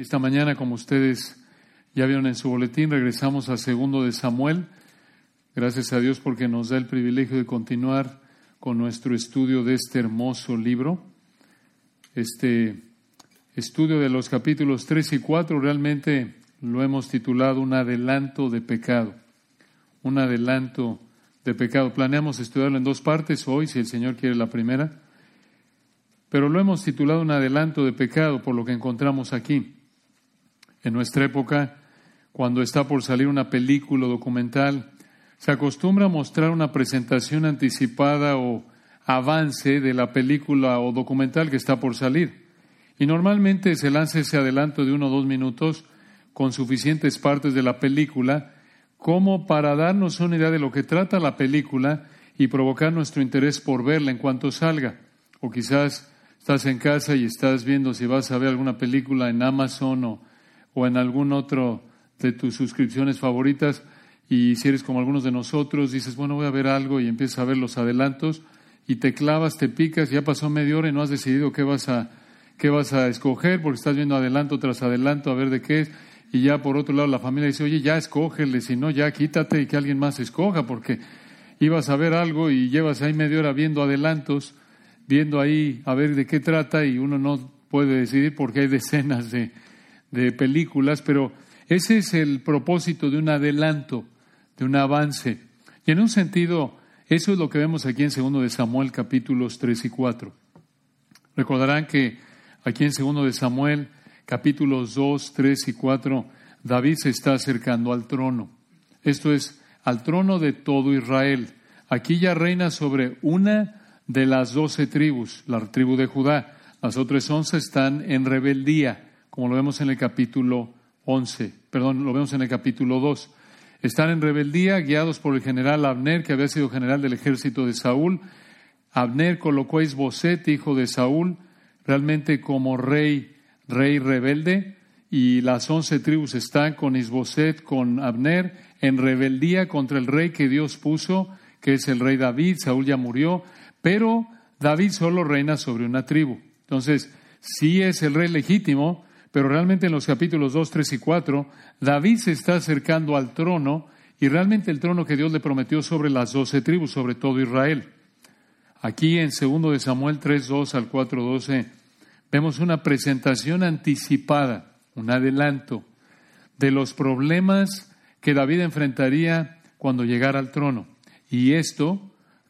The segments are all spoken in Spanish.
Esta mañana, como ustedes ya vieron en su boletín, regresamos a segundo de Samuel. Gracias a Dios porque nos da el privilegio de continuar con nuestro estudio de este hermoso libro. Este estudio de los capítulos 3 y 4 realmente lo hemos titulado un adelanto de pecado. Un adelanto de pecado. Planeamos estudiarlo en dos partes hoy, si el Señor quiere la primera, pero lo hemos titulado un adelanto de pecado por lo que encontramos aquí. En nuestra época, cuando está por salir una película o documental, se acostumbra a mostrar una presentación anticipada o avance de la película o documental que está por salir. Y normalmente se lanza ese adelanto de uno o dos minutos con suficientes partes de la película como para darnos una idea de lo que trata la película y provocar nuestro interés por verla en cuanto salga. O quizás estás en casa y estás viendo si vas a ver alguna película en Amazon o o en algún otro de tus suscripciones favoritas y si eres como algunos de nosotros, dices, bueno, voy a ver algo y empiezas a ver los adelantos y te clavas, te picas, ya pasó media hora y no has decidido qué vas a, qué vas a escoger porque estás viendo adelanto tras adelanto a ver de qué es y ya por otro lado la familia dice, oye, ya escógele, si no, ya quítate y que alguien más escoja porque ibas a ver algo y llevas ahí media hora viendo adelantos, viendo ahí a ver de qué trata y uno no puede decidir porque hay decenas de, de películas, pero ese es el propósito de un adelanto, de un avance. Y en un sentido, eso es lo que vemos aquí en segundo de Samuel capítulos 3 y 4. Recordarán que aquí en segundo de Samuel capítulos 2, 3 y 4, David se está acercando al trono. Esto es, al trono de todo Israel. Aquí ya reina sobre una de las doce tribus, la tribu de Judá. Las otras once están en rebeldía como lo vemos en el capítulo 11, perdón, lo vemos en el capítulo 2. Están en rebeldía, guiados por el general Abner, que había sido general del ejército de Saúl. Abner colocó a Isboset, hijo de Saúl, realmente como rey, rey rebelde, y las once tribus están con Isboset, con Abner, en rebeldía contra el rey que Dios puso, que es el rey David. Saúl ya murió, pero David solo reina sobre una tribu. Entonces, sí es el rey legítimo, pero realmente en los capítulos 2, 3 y 4, David se está acercando al trono y realmente el trono que Dios le prometió sobre las doce tribus, sobre todo Israel. Aquí en 2 de Samuel 3, 2 al 4, 12, vemos una presentación anticipada, un adelanto de los problemas que David enfrentaría cuando llegara al trono. Y esto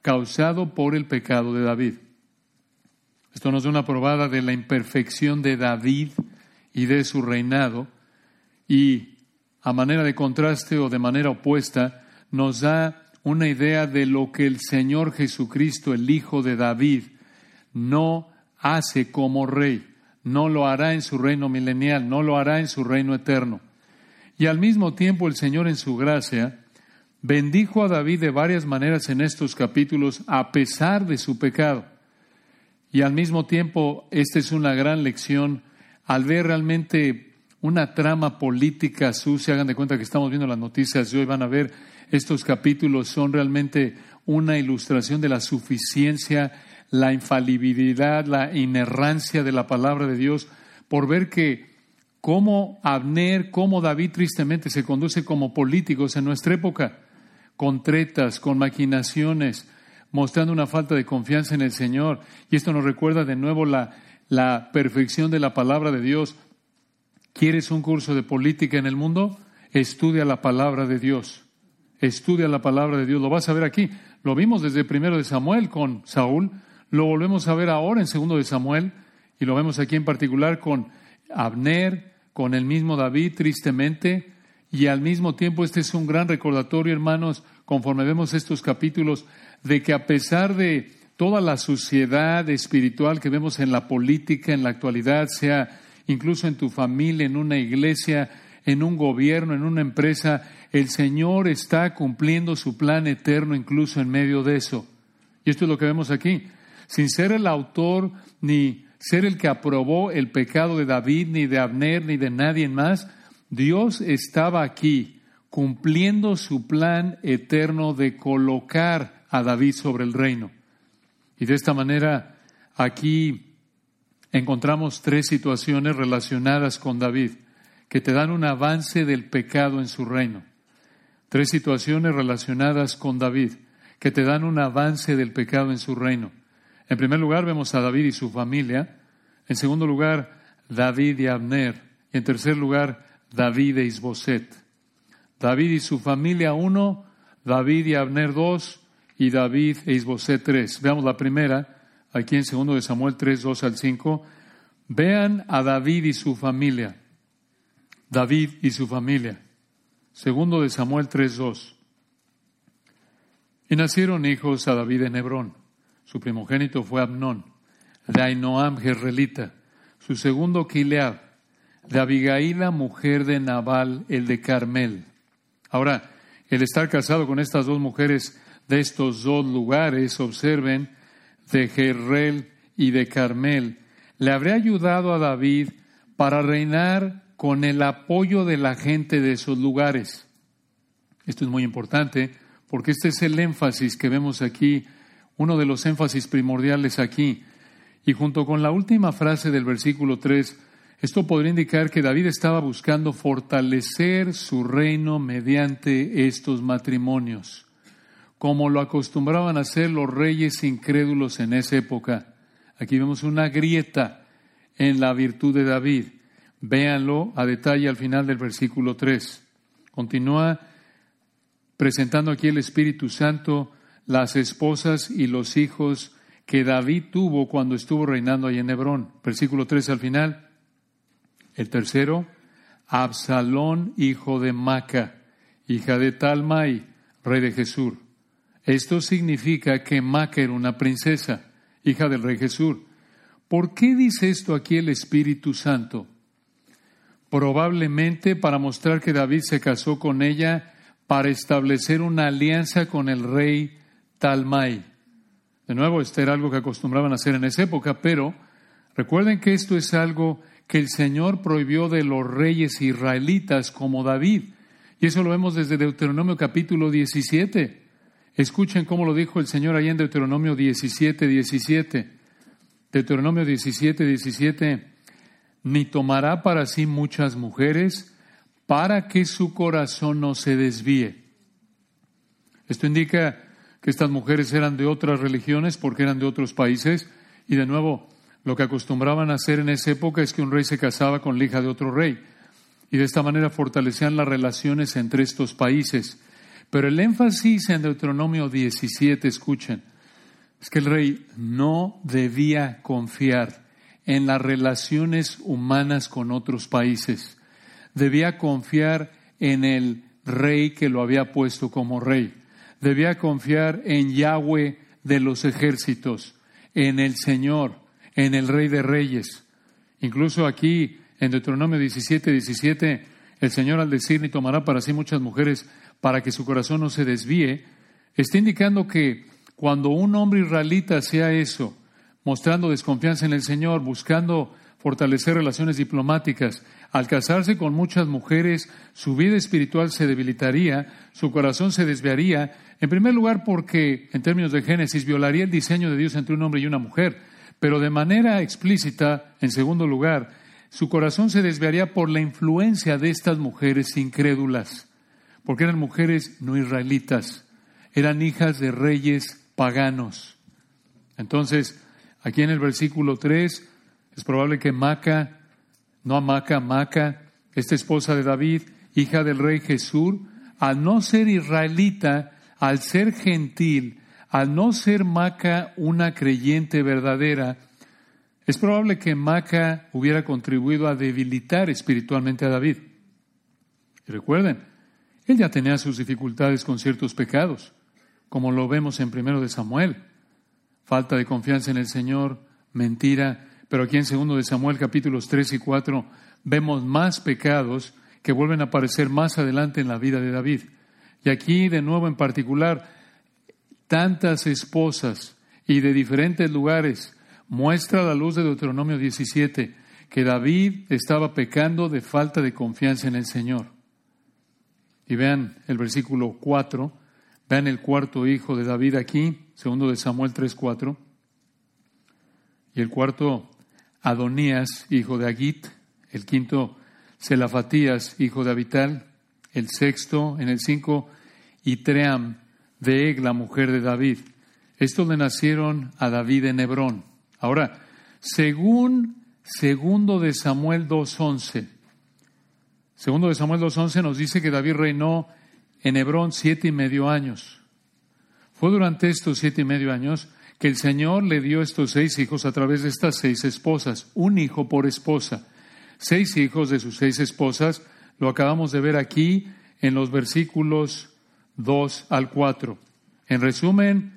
causado por el pecado de David. Esto nos da una probada de la imperfección de David y de su reinado, y a manera de contraste o de manera opuesta, nos da una idea de lo que el Señor Jesucristo, el Hijo de David, no hace como rey, no lo hará en su reino milenial, no lo hará en su reino eterno. Y al mismo tiempo el Señor en su gracia bendijo a David de varias maneras en estos capítulos a pesar de su pecado. Y al mismo tiempo esta es una gran lección al ver realmente una trama política sucia, hagan de cuenta que estamos viendo las noticias de hoy, van a ver estos capítulos son realmente una ilustración de la suficiencia, la infalibilidad, la inerrancia de la palabra de Dios, por ver que cómo Abner, cómo David tristemente se conduce como políticos en nuestra época, con tretas, con maquinaciones, mostrando una falta de confianza en el Señor. Y esto nos recuerda de nuevo la, la perfección de la palabra de Dios. ¿Quieres un curso de política en el mundo? Estudia la palabra de Dios. Estudia la palabra de Dios. Lo vas a ver aquí. Lo vimos desde primero de Samuel con Saúl. Lo volvemos a ver ahora en segundo de Samuel. Y lo vemos aquí en particular con Abner, con el mismo David, tristemente. Y al mismo tiempo este es un gran recordatorio, hermanos, conforme vemos estos capítulos, de que a pesar de toda la suciedad espiritual que vemos en la política, en la actualidad, sea incluso en tu familia, en una iglesia, en un gobierno, en una empresa, el Señor está cumpliendo su plan eterno incluso en medio de eso. Y esto es lo que vemos aquí. Sin ser el autor ni ser el que aprobó el pecado de David, ni de Abner, ni de nadie más, Dios estaba aquí cumpliendo su plan eterno de colocar a David sobre el reino. Y de esta manera, aquí encontramos tres situaciones relacionadas con David que te dan un avance del pecado en su reino. Tres situaciones relacionadas con David que te dan un avance del pecado en su reino. En primer lugar vemos a David y su familia. En segundo lugar, David y Abner. Y en tercer lugar, David e Isboset. David y su familia uno, David y Abner dos, y David e Isboset tres. Veamos la primera, aquí en segundo de Samuel 3, 2 al 5. Vean a David y su familia. David y su familia. Segundo de Samuel 3:2. Y nacieron hijos a David en Hebrón. Su primogénito fue Abnón, de Ainoam Jerrelita, su segundo Kileab, de Abigaila, mujer de Nabal, el de Carmel. Ahora, el estar casado con estas dos mujeres de estos dos lugares, observen, de Jerrel y de Carmel, le habría ayudado a David para reinar con el apoyo de la gente de esos lugares. Esto es muy importante porque este es el énfasis que vemos aquí, uno de los énfasis primordiales aquí. Y junto con la última frase del versículo 3, esto podría indicar que David estaba buscando fortalecer su reino mediante estos matrimonios, como lo acostumbraban a hacer los reyes incrédulos en esa época. Aquí vemos una grieta en la virtud de David. Véanlo a detalle al final del versículo 3. Continúa presentando aquí el Espíritu Santo las esposas y los hijos que David tuvo cuando estuvo reinando ahí en Hebrón. Versículo 3 al final. El tercero, Absalón, hijo de Maca, hija de Talmai, rey de Jesús. Esto significa que Maca era una princesa, hija del rey Jesús. ¿Por qué dice esto aquí el Espíritu Santo? probablemente para mostrar que David se casó con ella para establecer una alianza con el rey Talmai. De nuevo, esto era algo que acostumbraban a hacer en esa época, pero recuerden que esto es algo que el Señor prohibió de los reyes israelitas como David. Y eso lo vemos desde Deuteronomio capítulo 17. Escuchen cómo lo dijo el Señor ahí en Deuteronomio 17, 17. Deuteronomio 17, 17 ni tomará para sí muchas mujeres para que su corazón no se desvíe. Esto indica que estas mujeres eran de otras religiones porque eran de otros países y de nuevo lo que acostumbraban a hacer en esa época es que un rey se casaba con la hija de otro rey y de esta manera fortalecían las relaciones entre estos países. Pero el énfasis en Deuteronomio 17, escuchen, es que el rey no debía confiar en las relaciones humanas con otros países. Debía confiar en el rey que lo había puesto como rey. Debía confiar en Yahweh de los ejércitos, en el Señor, en el Rey de Reyes. Incluso aquí, en Deuteronomio 17, 17, el Señor al decir ni tomará para sí muchas mujeres para que su corazón no se desvíe, está indicando que cuando un hombre israelita hacía eso, mostrando desconfianza en el Señor, buscando fortalecer relaciones diplomáticas. Al casarse con muchas mujeres, su vida espiritual se debilitaría, su corazón se desviaría, en primer lugar porque, en términos de Génesis, violaría el diseño de Dios entre un hombre y una mujer, pero de manera explícita, en segundo lugar, su corazón se desviaría por la influencia de estas mujeres incrédulas, porque eran mujeres no israelitas, eran hijas de reyes paganos. Entonces, Aquí en el versículo 3 es probable que Maca, no Maca, Maca, esta esposa de David, hija del rey Jesús, al no ser israelita, al ser gentil, al no ser Maca una creyente verdadera, es probable que Maca hubiera contribuido a debilitar espiritualmente a David. Recuerden, él ya tenía sus dificultades con ciertos pecados, como lo vemos en primero de Samuel falta de confianza en el Señor, mentira. Pero aquí en segundo de Samuel capítulos 3 y 4 vemos más pecados que vuelven a aparecer más adelante en la vida de David. Y aquí de nuevo en particular, tantas esposas y de diferentes lugares muestra la luz de Deuteronomio 17 que David estaba pecando de falta de confianza en el Señor. Y vean el versículo 4, vean el cuarto hijo de David aquí, segundo de Samuel 3:4. Y el cuarto, Adonías, hijo de Agit, el quinto, Selafatías, hijo de Abital, el sexto, en el cinco, Itream, de Eg, la mujer de David. Estos le nacieron a David en Hebrón. Ahora, según segundo de Samuel 2.11, segundo de Samuel 2.11 nos dice que David reinó en Hebrón siete y medio años. Fue durante estos siete y medio años que el Señor le dio estos seis hijos a través de estas seis esposas, un hijo por esposa. Seis hijos de sus seis esposas, lo acabamos de ver aquí en los versículos 2 al 4. En resumen,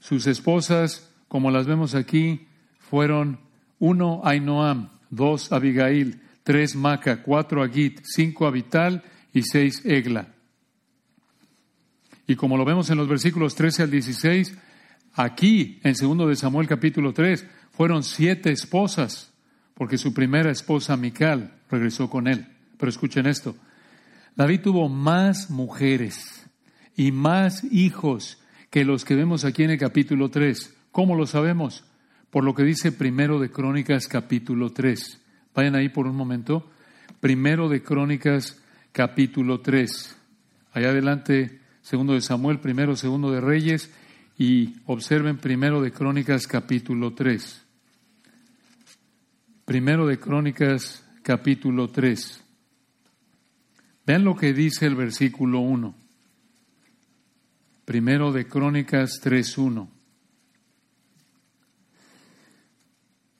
sus esposas, como las vemos aquí, fueron uno Ainoam, dos Abigail, tres Maca, cuatro Agit, cinco Abital y seis Egla. Y como lo vemos en los versículos 13 al 16, Aquí, en segundo de Samuel capítulo 3, fueron siete esposas, porque su primera esposa, Mical, regresó con él. Pero escuchen esto, David tuvo más mujeres y más hijos que los que vemos aquí en el capítulo 3. ¿Cómo lo sabemos? Por lo que dice primero de Crónicas capítulo 3. Vayan ahí por un momento. Primero de Crónicas capítulo 3. Allá adelante, segundo de Samuel, primero, segundo de Reyes y observen primero de Crónicas capítulo 3. Primero de Crónicas capítulo 3. Vean lo que dice el versículo 1. Primero de Crónicas 3.1.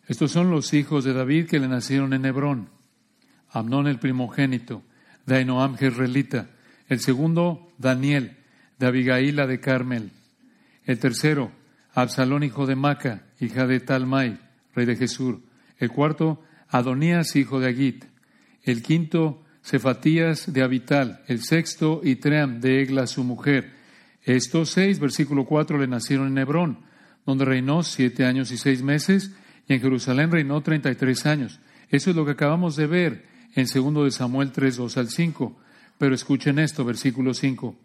Estos son los hijos de David que le nacieron en Hebrón. Amnón el primogénito, de Ainoam Jezreelita. El segundo, Daniel, de Abigaila de Carmel el tercero, Absalón, hijo de Maca, hija de Talmai, rey de Jesús. El cuarto, Adonías, hijo de Agit. El quinto, Cefatías de Abital. El sexto, Itream de Egla, su mujer. Estos seis, versículo cuatro, le nacieron en Hebrón, donde reinó siete años y seis meses, y en Jerusalén reinó treinta y tres años. Eso es lo que acabamos de ver en segundo de Samuel 3, 2 al 5. Pero escuchen esto, versículo 5.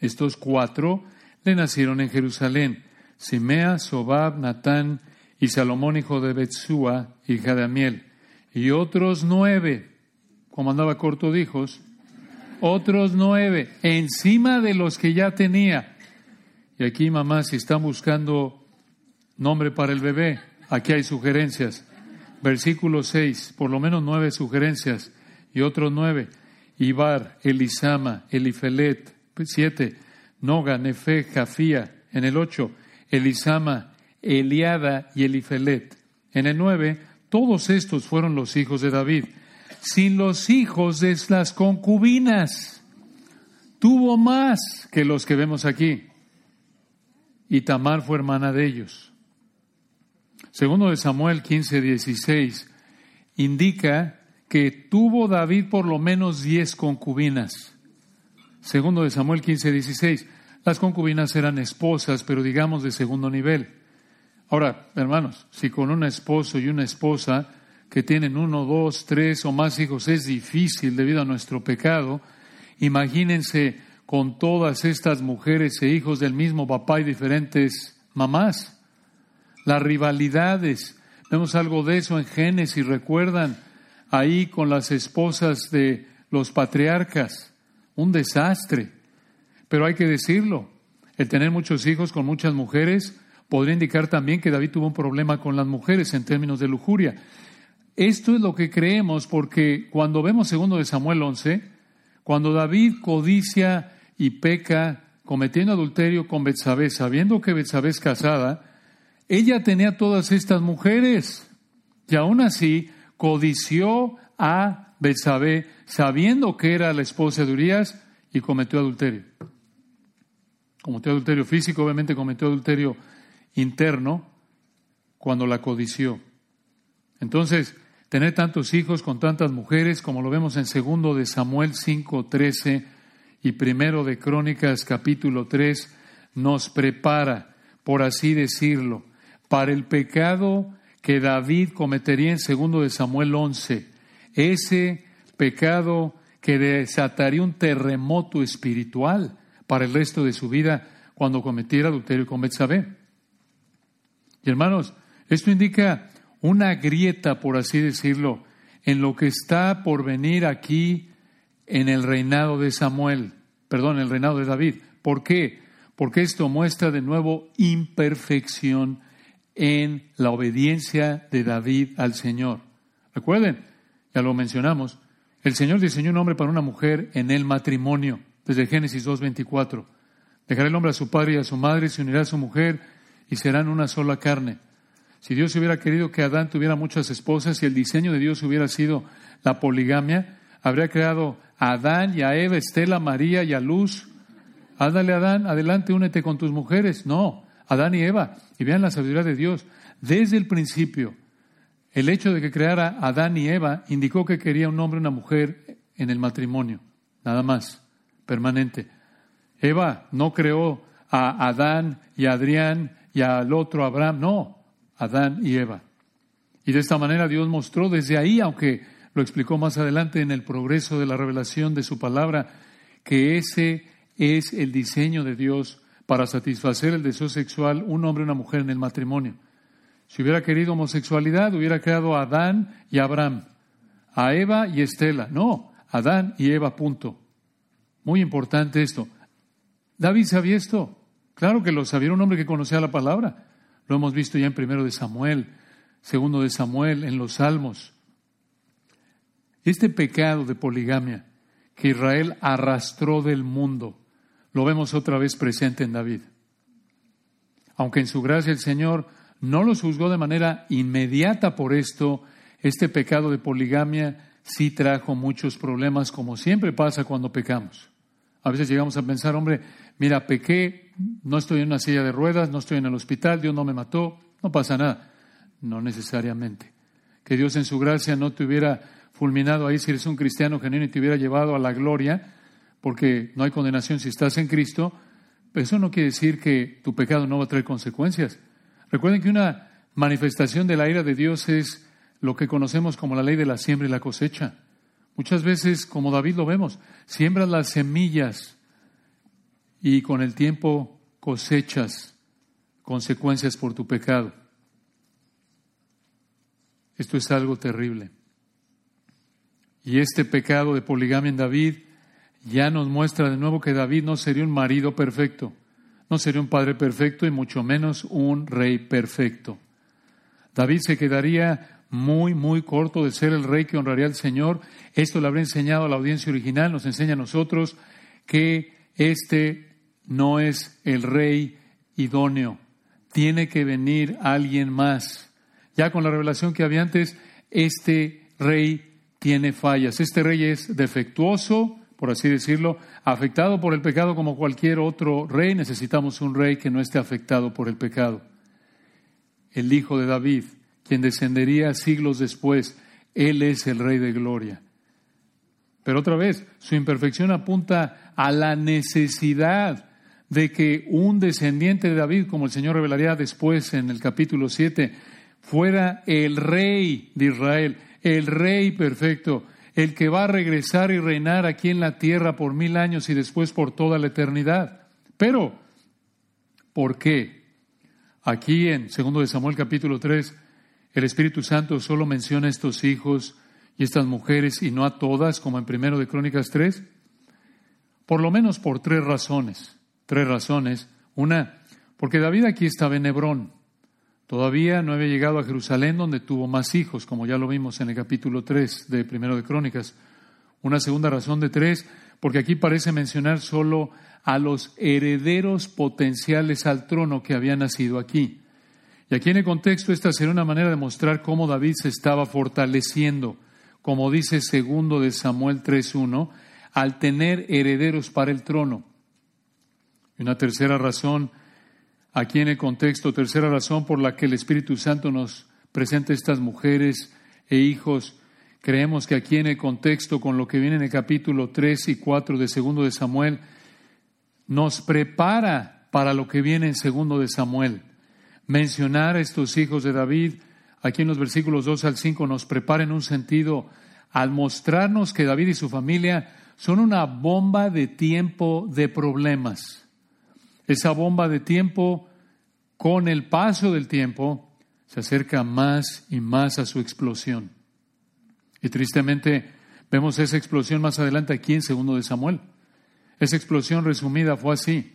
Estos cuatro le nacieron en Jerusalén Simea, Sobab, Natán y Salomón, hijo de Betsúa, hija de Amiel, y otros nueve, como andaba corto de hijos, otros nueve, encima de los que ya tenía. Y aquí, mamá, si están buscando nombre para el bebé, aquí hay sugerencias. Versículo 6, por lo menos nueve sugerencias, y otros nueve. Ibar, Elisama, Elifelet, siete. Noga, Nefe, Jafía. En el ocho, Elisama, Eliada y Elifelet. En el nueve, todos estos fueron los hijos de David, sin los hijos de las concubinas. Tuvo más que los que vemos aquí. Y Tamar fue hermana de ellos. Segundo de Samuel 15, 16, indica que tuvo David por lo menos diez concubinas. Segundo de Samuel 15, 16. Las concubinas eran esposas, pero digamos de segundo nivel. Ahora, hermanos, si con un esposo y una esposa que tienen uno, dos, tres o más hijos es difícil debido a nuestro pecado, imagínense con todas estas mujeres e hijos del mismo papá y diferentes mamás. Las rivalidades, vemos algo de eso en Génesis, recuerdan ahí con las esposas de los patriarcas un desastre. Pero hay que decirlo, el tener muchos hijos con muchas mujeres podría indicar también que David tuvo un problema con las mujeres en términos de lujuria. Esto es lo que creemos porque cuando vemos segundo de Samuel 11, cuando David codicia y peca cometiendo adulterio con Betsabé, sabiendo que Betsabé es casada, ella tenía todas estas mujeres y aún así codició a Betsabé, sabiendo que era la esposa de Urias, y cometió adulterio. Cometió adulterio físico, obviamente cometió adulterio interno cuando la codició. Entonces, tener tantos hijos con tantas mujeres, como lo vemos en segundo de Samuel 5:13 y primero de Crónicas capítulo 3, nos prepara, por así decirlo, para el pecado que David cometería en segundo de Samuel 11 ese pecado que desataría un terremoto espiritual para el resto de su vida cuando cometiera adulterio con Betsabé. Y hermanos, esto indica una grieta, por así decirlo, en lo que está por venir aquí en el reinado de Samuel, perdón, el reinado de David. ¿Por qué? Porque esto muestra de nuevo imperfección en la obediencia de David al Señor. Recuerden, ya lo mencionamos, el Señor diseñó un hombre para una mujer en el matrimonio, desde Génesis 2.24. Dejará el hombre a su padre y a su madre, se unirá a su mujer y serán una sola carne. Si Dios hubiera querido que Adán tuviera muchas esposas y el diseño de Dios hubiera sido la poligamia, habría creado a Adán y a Eva, Estela, María y a Luz. Ándale, Adán, adelante, únete con tus mujeres. No, Adán y Eva. Y vean la sabiduría de Dios. Desde el principio, el hecho de que creara Adán y Eva indicó que quería un hombre y una mujer en el matrimonio. Nada más, permanente. Eva no creó a Adán y a Adrián y al otro Abraham, no, Adán y Eva. Y de esta manera Dios mostró desde ahí, aunque lo explicó más adelante en el progreso de la revelación de su palabra, que ese es el diseño de Dios para satisfacer el deseo sexual un hombre y una mujer en el matrimonio. Si hubiera querido homosexualidad, hubiera creado a Adán y Abraham, a Eva y Estela. No, Adán y Eva, punto. Muy importante esto. David sabía esto. Claro que lo sabía, un hombre que conocía la palabra. Lo hemos visto ya en primero de Samuel, segundo de Samuel, en los Salmos. Este pecado de poligamia que Israel arrastró del mundo, lo vemos otra vez presente en David. Aunque en su gracia el Señor no los juzgó de manera inmediata por esto, este pecado de poligamia sí trajo muchos problemas, como siempre pasa cuando pecamos. A veces llegamos a pensar, hombre, mira, pequé, no estoy en una silla de ruedas, no estoy en el hospital, Dios no me mató, no pasa nada. No necesariamente. Que Dios en su gracia no te hubiera fulminado ahí si eres un cristiano genuino y te hubiera llevado a la gloria, porque no hay condenación si estás en Cristo, pero eso no quiere decir que tu pecado no va a traer consecuencias. Recuerden que una manifestación de la ira de Dios es lo que conocemos como la ley de la siembra y la cosecha. Muchas veces, como David lo vemos, siembras las semillas y con el tiempo cosechas consecuencias por tu pecado. Esto es algo terrible. Y este pecado de poligamia en David ya nos muestra de nuevo que David no sería un marido perfecto, no sería un padre perfecto y mucho menos un rey perfecto. David se quedaría muy, muy corto de ser el rey que honraría al Señor. Esto le habría enseñado a la audiencia original, nos enseña a nosotros que este no es el rey idóneo. Tiene que venir alguien más. Ya con la revelación que había antes, este rey tiene fallas. Este rey es defectuoso, por así decirlo, afectado por el pecado como cualquier otro rey. Necesitamos un rey que no esté afectado por el pecado. El hijo de David, quien descendería siglos después, él es el rey de gloria. Pero otra vez, su imperfección apunta a la necesidad de que un descendiente de David, como el Señor revelaría después en el capítulo 7, fuera el rey de Israel, el rey perfecto, el que va a regresar y reinar aquí en la tierra por mil años y después por toda la eternidad. Pero, ¿por qué? Aquí en 2 de Samuel capítulo 3, el Espíritu Santo solo menciona a estos hijos y estas mujeres y no a todas, como en primero de Crónicas 3, por lo menos por tres razones. Tres razones. Una, porque David aquí estaba en Hebrón. Todavía no había llegado a Jerusalén donde tuvo más hijos, como ya lo vimos en el capítulo 3 de Primero de Crónicas. Una segunda razón de tres, porque aquí parece mencionar solo a los herederos potenciales al trono que habían nacido aquí. Y aquí en el contexto esta sería una manera de mostrar cómo David se estaba fortaleciendo, como dice segundo de Samuel 3.1, al tener herederos para el trono. Y una tercera razón, aquí en el contexto, tercera razón por la que el Espíritu Santo nos presenta estas mujeres e hijos, creemos que aquí en el contexto, con lo que viene en el capítulo 3 y 4 de segundo de Samuel, nos prepara para lo que viene en segundo de Samuel. Mencionar a estos hijos de David, aquí en los versículos 2 al 5, nos prepara en un sentido al mostrarnos que David y su familia son una bomba de tiempo de problemas. Esa bomba de tiempo, con el paso del tiempo, se acerca más y más a su explosión. Y tristemente vemos esa explosión más adelante aquí en segundo de Samuel. Esa explosión resumida fue así.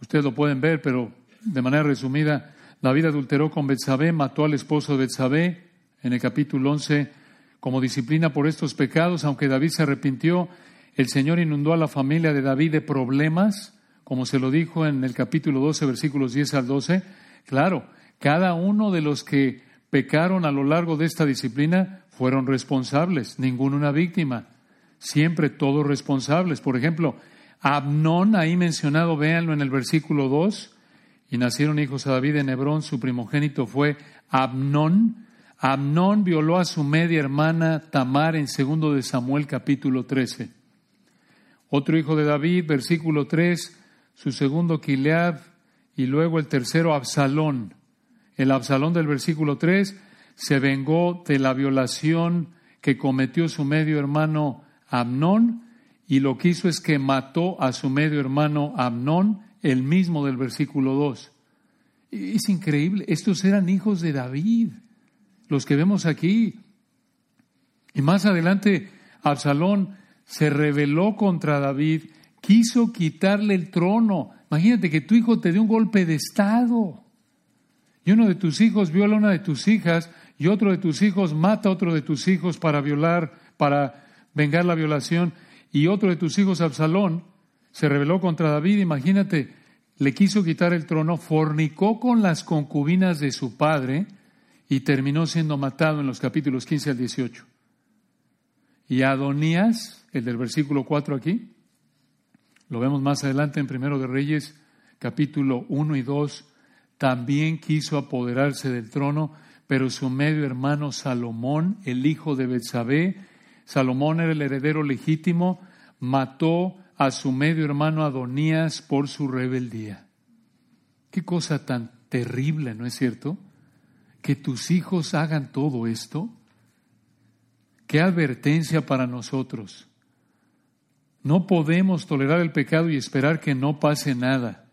Ustedes lo pueden ver, pero de manera resumida, David adulteró con Betsabé, mató al esposo de Betsabé en el capítulo 11 como disciplina por estos pecados, aunque David se arrepintió, el Señor inundó a la familia de David de problemas, como se lo dijo en el capítulo 12, versículos 10 al 12. Claro, cada uno de los que pecaron a lo largo de esta disciplina fueron responsables, ninguno una víctima, siempre todos responsables. Por ejemplo, Abnón, ahí mencionado, véanlo en el versículo 2, y nacieron hijos a David en Hebrón, su primogénito fue Abnón. Abnón violó a su media hermana Tamar en segundo de Samuel capítulo 13. Otro hijo de David, versículo 3, su segundo Kileab y luego el tercero Absalón. El Absalón del versículo 3 se vengó de la violación que cometió su medio hermano Amnón y lo que hizo es que mató a su medio hermano Amnón, el mismo del versículo 2. Es increíble, estos eran hijos de David, los que vemos aquí. Y más adelante, Absalón se rebeló contra David, quiso quitarle el trono. Imagínate que tu hijo te dé un golpe de Estado. Y uno de tus hijos viola a una de tus hijas y otro de tus hijos mata a otro de tus hijos para violar, para vengar la violación, y otro de tus hijos, Absalón, se rebeló contra David, imagínate, le quiso quitar el trono, fornicó con las concubinas de su padre y terminó siendo matado en los capítulos 15 al 18. Y Adonías, el del versículo 4 aquí, lo vemos más adelante en Primero de Reyes, capítulo 1 y 2, también quiso apoderarse del trono, pero su medio hermano Salomón, el hijo de Betsabé, Salomón era el heredero legítimo, mató a su medio hermano Adonías por su rebeldía. Qué cosa tan terrible, ¿no es cierto? Que tus hijos hagan todo esto. Qué advertencia para nosotros. No podemos tolerar el pecado y esperar que no pase nada.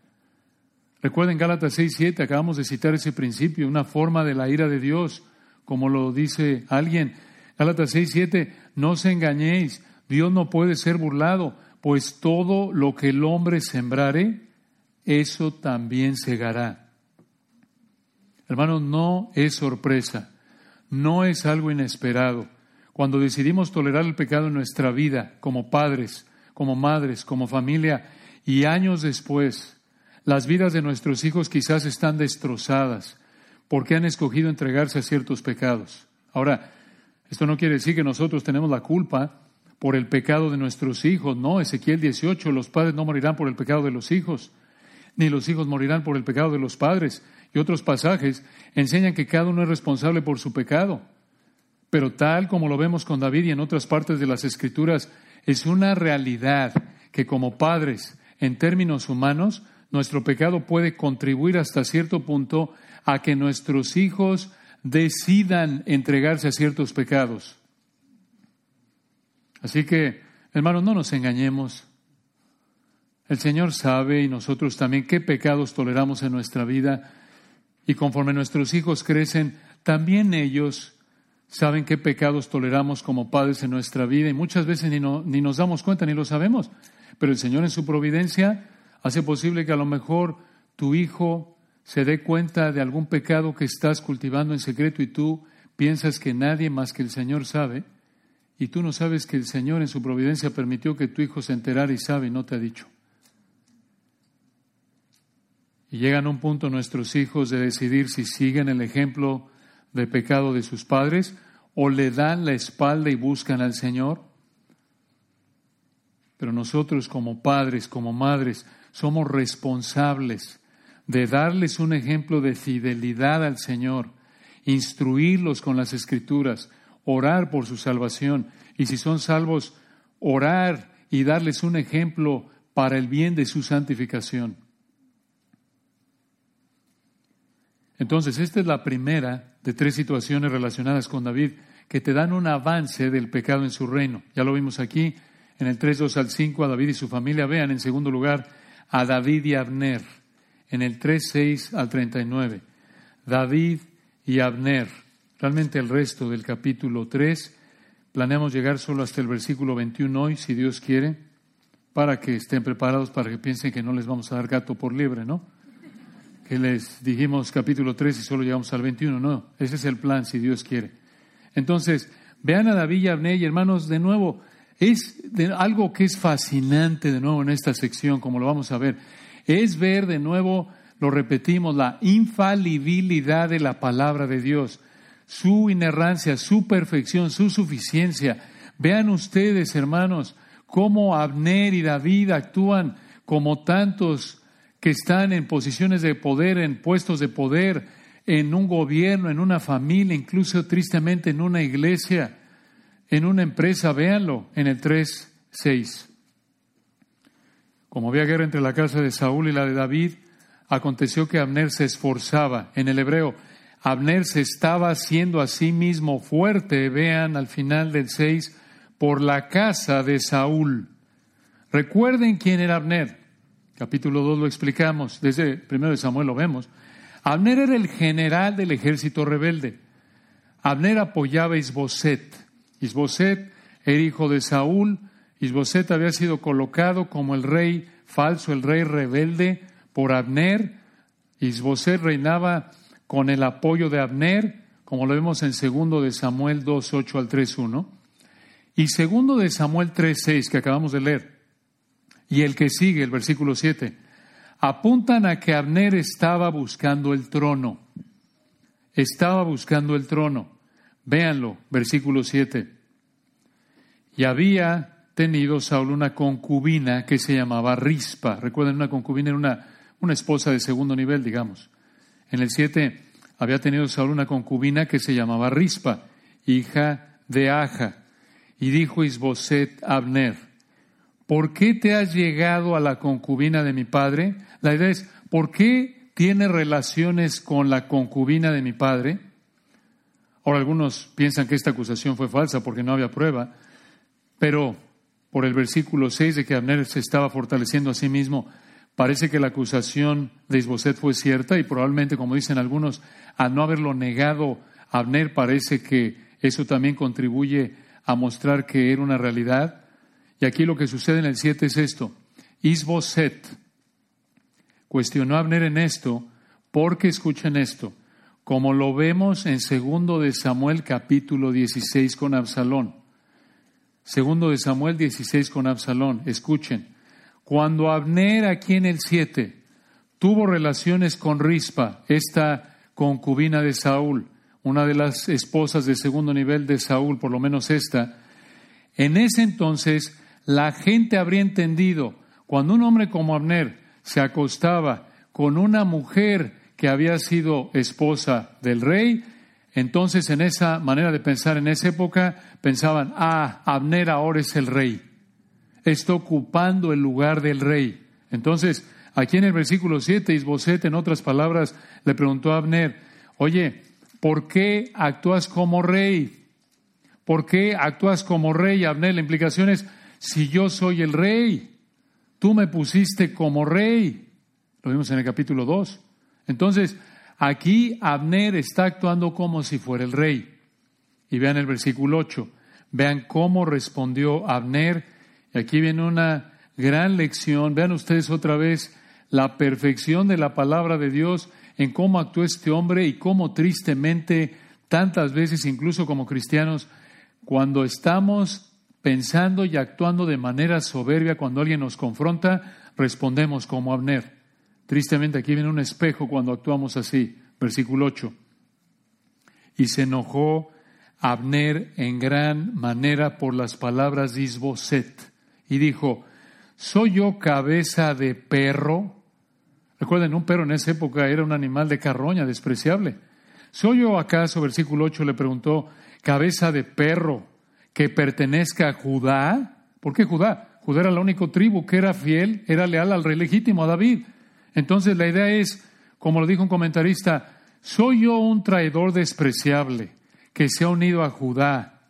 Recuerden Gálatas 6, 7, acabamos de citar ese principio, una forma de la ira de Dios, como lo dice alguien. Gálatas 6, 7, no os engañéis, Dios no puede ser burlado, pues todo lo que el hombre sembrare, eso también segará. Hermanos, no es sorpresa, no es algo inesperado. Cuando decidimos tolerar el pecado en nuestra vida, como padres, como madres, como familia, y años después, las vidas de nuestros hijos quizás están destrozadas porque han escogido entregarse a ciertos pecados. Ahora, esto no quiere decir que nosotros tenemos la culpa por el pecado de nuestros hijos. No, Ezequiel 18, los padres no morirán por el pecado de los hijos, ni los hijos morirán por el pecado de los padres. Y otros pasajes enseñan que cada uno es responsable por su pecado. Pero tal como lo vemos con David y en otras partes de las Escrituras, es una realidad que como padres, en términos humanos, nuestro pecado puede contribuir hasta cierto punto a que nuestros hijos decidan entregarse a ciertos pecados. Así que, hermanos, no nos engañemos. El Señor sabe y nosotros también qué pecados toleramos en nuestra vida y conforme nuestros hijos crecen, también ellos saben qué pecados toleramos como padres en nuestra vida y muchas veces ni, ni nos damos cuenta ni lo sabemos. Pero el Señor en su providencia hace posible que a lo mejor tu hijo se dé cuenta de algún pecado que estás cultivando en secreto y tú piensas que nadie más que el Señor sabe, y tú no sabes que el Señor en su providencia permitió que tu hijo se enterara y sabe y no te ha dicho. Y llegan a un punto nuestros hijos de decidir si siguen el ejemplo de pecado de sus padres o le dan la espalda y buscan al Señor. Pero nosotros como padres, como madres, somos responsables de darles un ejemplo de fidelidad al Señor, instruirlos con las escrituras, orar por su salvación y si son salvos, orar y darles un ejemplo para el bien de su santificación. Entonces, esta es la primera de tres situaciones relacionadas con David que te dan un avance del pecado en su reino. Ya lo vimos aquí en el 3, 2 al 5 a David y su familia. Vean en segundo lugar a David y Abner en el 3, 6 al 39. David y Abner. Realmente el resto del capítulo 3, planeamos llegar solo hasta el versículo 21 hoy, si Dios quiere, para que estén preparados, para que piensen que no les vamos a dar gato por liebre, ¿no? Que les dijimos capítulo 3 y solo llegamos al 21, no, ese es el plan, si Dios quiere. Entonces, vean a David y Abner y hermanos, de nuevo, es algo que es fascinante de nuevo en esta sección, como lo vamos a ver, es ver de nuevo, lo repetimos, la infalibilidad de la palabra de Dios, su inerrancia, su perfección, su suficiencia. Vean ustedes, hermanos, cómo Abner y David actúan como tantos que están en posiciones de poder, en puestos de poder, en un gobierno, en una familia, incluso tristemente en una iglesia, en una empresa. Véanlo en el 3.6. Como había guerra entre la casa de Saúl y la de David, aconteció que Abner se esforzaba. En el hebreo, Abner se estaba haciendo a sí mismo fuerte, vean al final del 6, por la casa de Saúl. Recuerden quién era Abner. Capítulo 2 lo explicamos, desde primero de Samuel lo vemos. Abner era el general del ejército rebelde. Abner apoyaba a Isboset. Isboset era hijo de Saúl, Isboset había sido colocado como el rey falso, el rey rebelde por Abner. Isboset reinaba con el apoyo de Abner, como lo vemos en segundo de Samuel 2, 8 al 3, 1. Y segundo de Samuel 3, 6, que acabamos de leer. Y el que sigue, el versículo 7, apuntan a que Abner estaba buscando el trono. Estaba buscando el trono. Véanlo, versículo 7. Y había tenido Saúl una concubina que se llamaba Rispa. Recuerden, una concubina era una, una esposa de segundo nivel, digamos. En el 7 había tenido Saúl una concubina que se llamaba Rispa, hija de Aja. Y dijo Isboset Abner, ¿por qué te has llegado a la concubina de mi padre? La idea es, ¿por qué tiene relaciones con la concubina de mi padre? Ahora algunos piensan que esta acusación fue falsa porque no había prueba, pero por el versículo 6 de que Abner se estaba fortaleciendo a sí mismo, parece que la acusación de Isboset fue cierta y probablemente, como dicen algunos, al no haberlo negado Abner, parece que eso también contribuye a mostrar que era una realidad. Y aquí lo que sucede en el 7 es esto. Isboset cuestionó a Abner en esto porque escuchen esto, como lo vemos en segundo de Samuel capítulo 16 con Absalón. Segundo de Samuel 16 con Absalón. Escuchen. Cuando Abner aquí en el 7 tuvo relaciones con Rispa, esta concubina de Saúl, una de las esposas de segundo nivel de Saúl, por lo menos esta, en ese entonces la gente habría entendido, cuando un hombre como Abner se acostaba con una mujer que había sido esposa del rey, entonces, en esa manera de pensar en esa época, pensaban, ah, Abner ahora es el rey, está ocupando el lugar del rey. Entonces, aquí en el versículo 7, Isboset, en otras palabras, le preguntó a Abner, oye, ¿por qué actúas como rey? ¿Por qué actúas como rey, Abner? La implicación es, si yo soy el rey, tú me pusiste como rey. Lo vimos en el capítulo 2. Entonces, Aquí Abner está actuando como si fuera el rey. Y vean el versículo 8. Vean cómo respondió Abner. Y aquí viene una gran lección. Vean ustedes otra vez la perfección de la palabra de Dios en cómo actuó este hombre y cómo tristemente tantas veces, incluso como cristianos, cuando estamos pensando y actuando de manera soberbia, cuando alguien nos confronta, respondemos como Abner. Tristemente aquí viene un espejo cuando actuamos así. Versículo 8. Y se enojó Abner en gran manera por las palabras de Isboset y dijo, ¿soy yo cabeza de perro? Recuerden, un perro en esa época era un animal de carroña, despreciable. ¿Soy yo acaso, versículo 8 le preguntó, cabeza de perro que pertenezca a Judá? ¿Por qué Judá? Judá era la única tribu que era fiel, era leal al rey legítimo, a David. Entonces la idea es, como lo dijo un comentarista, soy yo un traidor despreciable que se ha unido a Judá.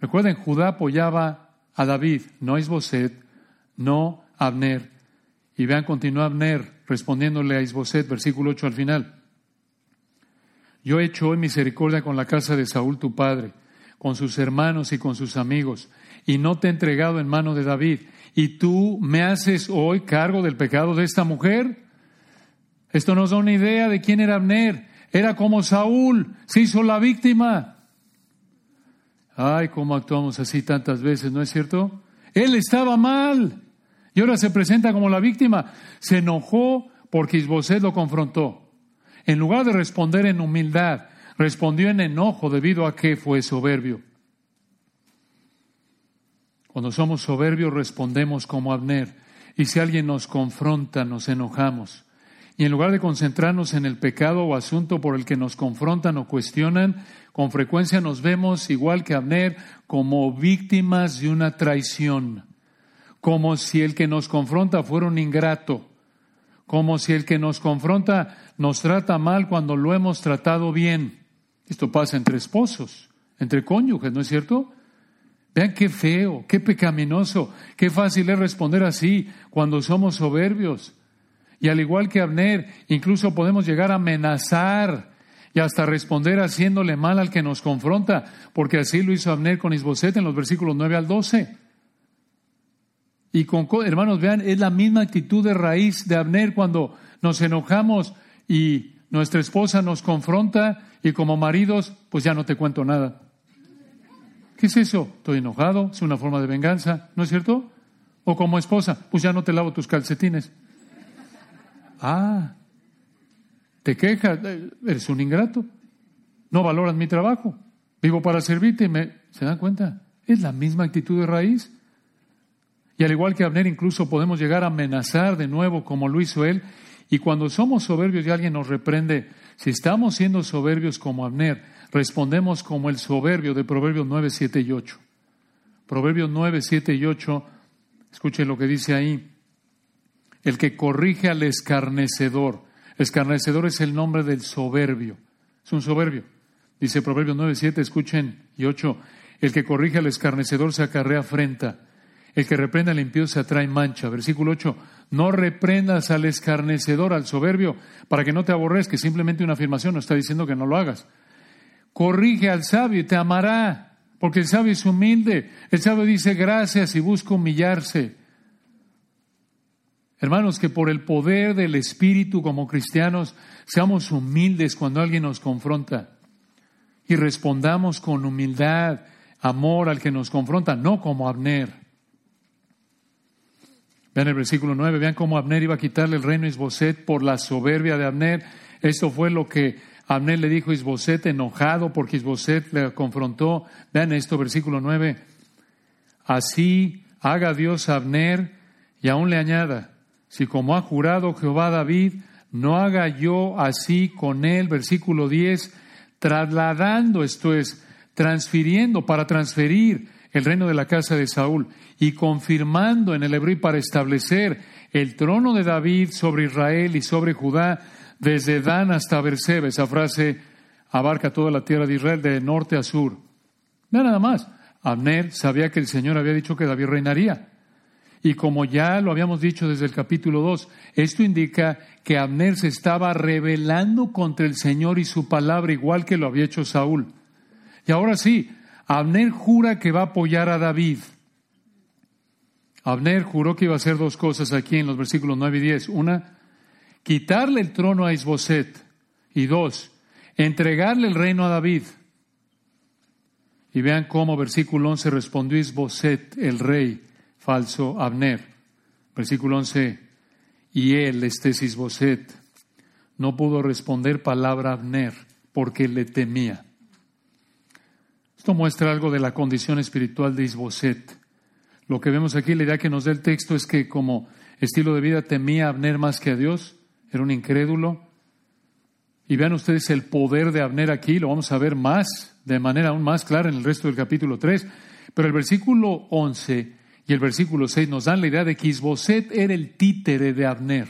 Recuerden, Judá apoyaba a David, no Isboset, no Abner. Y vean, continúa Abner respondiéndole a Isboset, versículo 8 al final. yo he hecho hoy misericordia con la casa de Saúl tu padre, con sus hermanos y con sus amigos, y no te he entregado en mano de David, y tú me haces hoy cargo del pecado de esta mujer. Esto nos da una idea de quién era Abner. Era como Saúl, se hizo la víctima. Ay, cómo actuamos así tantas veces, ¿no es cierto? Él estaba mal y ahora se presenta como la víctima. Se enojó porque Isboset lo confrontó. En lugar de responder en humildad, respondió en enojo debido a que fue soberbio. Cuando somos soberbios respondemos como Abner. Y si alguien nos confronta, nos enojamos. Y en lugar de concentrarnos en el pecado o asunto por el que nos confrontan o cuestionan, con frecuencia nos vemos, igual que Abner, como víctimas de una traición, como si el que nos confronta fuera un ingrato, como si el que nos confronta nos trata mal cuando lo hemos tratado bien. Esto pasa entre esposos, entre cónyuges, ¿no es cierto? Vean qué feo, qué pecaminoso, qué fácil es responder así cuando somos soberbios. Y al igual que Abner, incluso podemos llegar a amenazar y hasta responder haciéndole mal al que nos confronta, porque así lo hizo Abner con Isboset en los versículos 9 al 12. Y con, hermanos, vean, es la misma actitud de raíz de Abner cuando nos enojamos y nuestra esposa nos confronta y como maridos, pues ya no te cuento nada. ¿Qué es eso? Estoy enojado, es una forma de venganza, ¿no es cierto? O como esposa, pues ya no te lavo tus calcetines. Ah, te quejas, eres un ingrato, no valoras mi trabajo, vivo para servirte, me... ¿se dan cuenta? Es la misma actitud de raíz. Y al igual que Abner, incluso podemos llegar a amenazar de nuevo como lo hizo él. Y cuando somos soberbios y alguien nos reprende, si estamos siendo soberbios como Abner, respondemos como el soberbio de Proverbios 9, 7 y 8. Proverbios 9, 7 y 8, escuchen lo que dice ahí. El que corrige al escarnecedor. Escarnecedor es el nombre del soberbio. Es un soberbio. Dice Proverbios 9, 7, escuchen, y 8. El que corrige al escarnecedor se acarrea afrenta. El que reprenda al impío se atrae mancha. Versículo 8. No reprendas al escarnecedor, al soberbio, para que no te aborrezca. Simplemente una afirmación, no está diciendo que no lo hagas. Corrige al sabio y te amará, porque el sabio es humilde. El sabio dice gracias y busca humillarse. Hermanos, que por el poder del Espíritu como cristianos seamos humildes cuando alguien nos confronta y respondamos con humildad, amor al que nos confronta, no como Abner. Vean el versículo 9, vean cómo Abner iba a quitarle el reino a Isboset por la soberbia de Abner. Esto fue lo que Abner le dijo a Isboset enojado porque Isboset le confrontó. Vean esto, versículo 9. Así haga Dios a Abner y aún le añada, si como ha jurado Jehová David, no haga yo así con él, versículo 10, trasladando, esto es, transfiriendo, para transferir el reino de la casa de Saúl y confirmando en el hebreo para establecer el trono de David sobre Israel y sobre Judá desde Dan hasta Berseba. Esa frase abarca toda la tierra de Israel de norte a sur. No nada más. Abner sabía que el Señor había dicho que David reinaría. Y como ya lo habíamos dicho desde el capítulo 2, esto indica que Abner se estaba rebelando contra el Señor y su palabra, igual que lo había hecho Saúl. Y ahora sí, Abner jura que va a apoyar a David. Abner juró que iba a hacer dos cosas aquí en los versículos 9 y 10. Una, quitarle el trono a Isboset. Y dos, entregarle el reino a David. Y vean cómo versículo 11 respondió Isboset, el rey, falso Abner. Versículo 11, y él, este es Isboset, no pudo responder palabra Abner porque le temía. Esto muestra algo de la condición espiritual de Isboset. Lo que vemos aquí, la idea que nos da el texto es que como estilo de vida temía a Abner más que a Dios era un incrédulo. Y vean ustedes el poder de Abner aquí, lo vamos a ver más, de manera aún más clara en el resto del capítulo 3. Pero el versículo 11 y el versículo 6 nos dan la idea de que Isboset era el títere de Abner.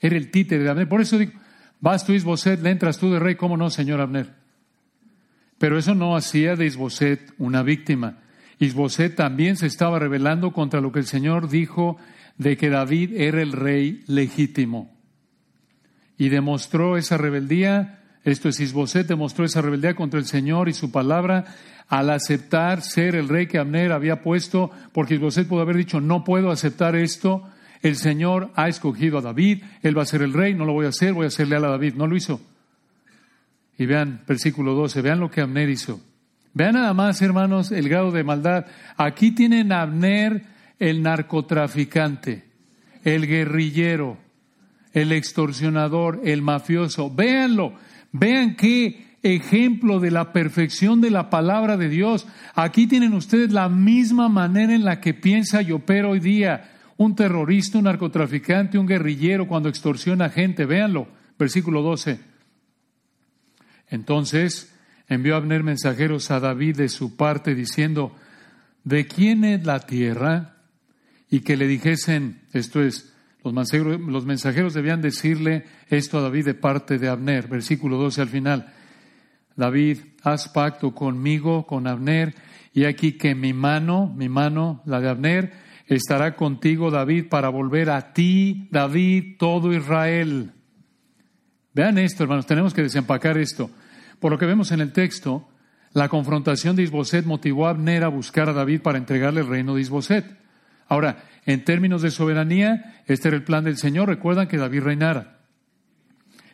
Era el títere de Abner. Por eso digo, vas tú Isboset, le entras tú de rey, ¿cómo no, señor Abner? Pero eso no hacía de Isboset una víctima. Isboset también se estaba rebelando contra lo que el Señor dijo de que David era el rey legítimo y demostró esa rebeldía Esto es, Isboset demostró esa rebeldía contra el Señor y su palabra al aceptar ser el rey que Abner había puesto, porque Isboset pudo haber dicho, no puedo aceptar esto, el Señor ha escogido a David, él va a ser el rey, no lo voy a hacer, voy a ser leal a David. No lo hizo. Y vean, versículo 12, vean lo que Abner hizo. Vean nada más, hermanos, el grado de maldad. Aquí tienen a Abner, el narcotraficante, el guerrillero, el extorsionador, el mafioso. Véanlo, vean qué ejemplo de la perfección de la palabra de Dios. Aquí tienen ustedes la misma manera en la que piensa y opera hoy día un terrorista, un narcotraficante, un guerrillero cuando extorsiona gente. Véanlo, versículo 12. Entonces envió Abner mensajeros a David de su parte diciendo, ¿de quién es la tierra? Y que le dijesen, esto es, los mensajeros, los mensajeros debían decirle esto a David de parte de Abner, versículo 12 al final. David, haz pacto conmigo, con Abner, y aquí que mi mano, mi mano, la de Abner, estará contigo, David, para volver a ti, David, todo Israel. Vean esto, hermanos, tenemos que desempacar esto. Por lo que vemos en el texto, la confrontación de Isboset motivó a Abner a buscar a David para entregarle el reino de Isboset. Ahora, en términos de soberanía, este era el plan del Señor. Recuerdan que David reinara.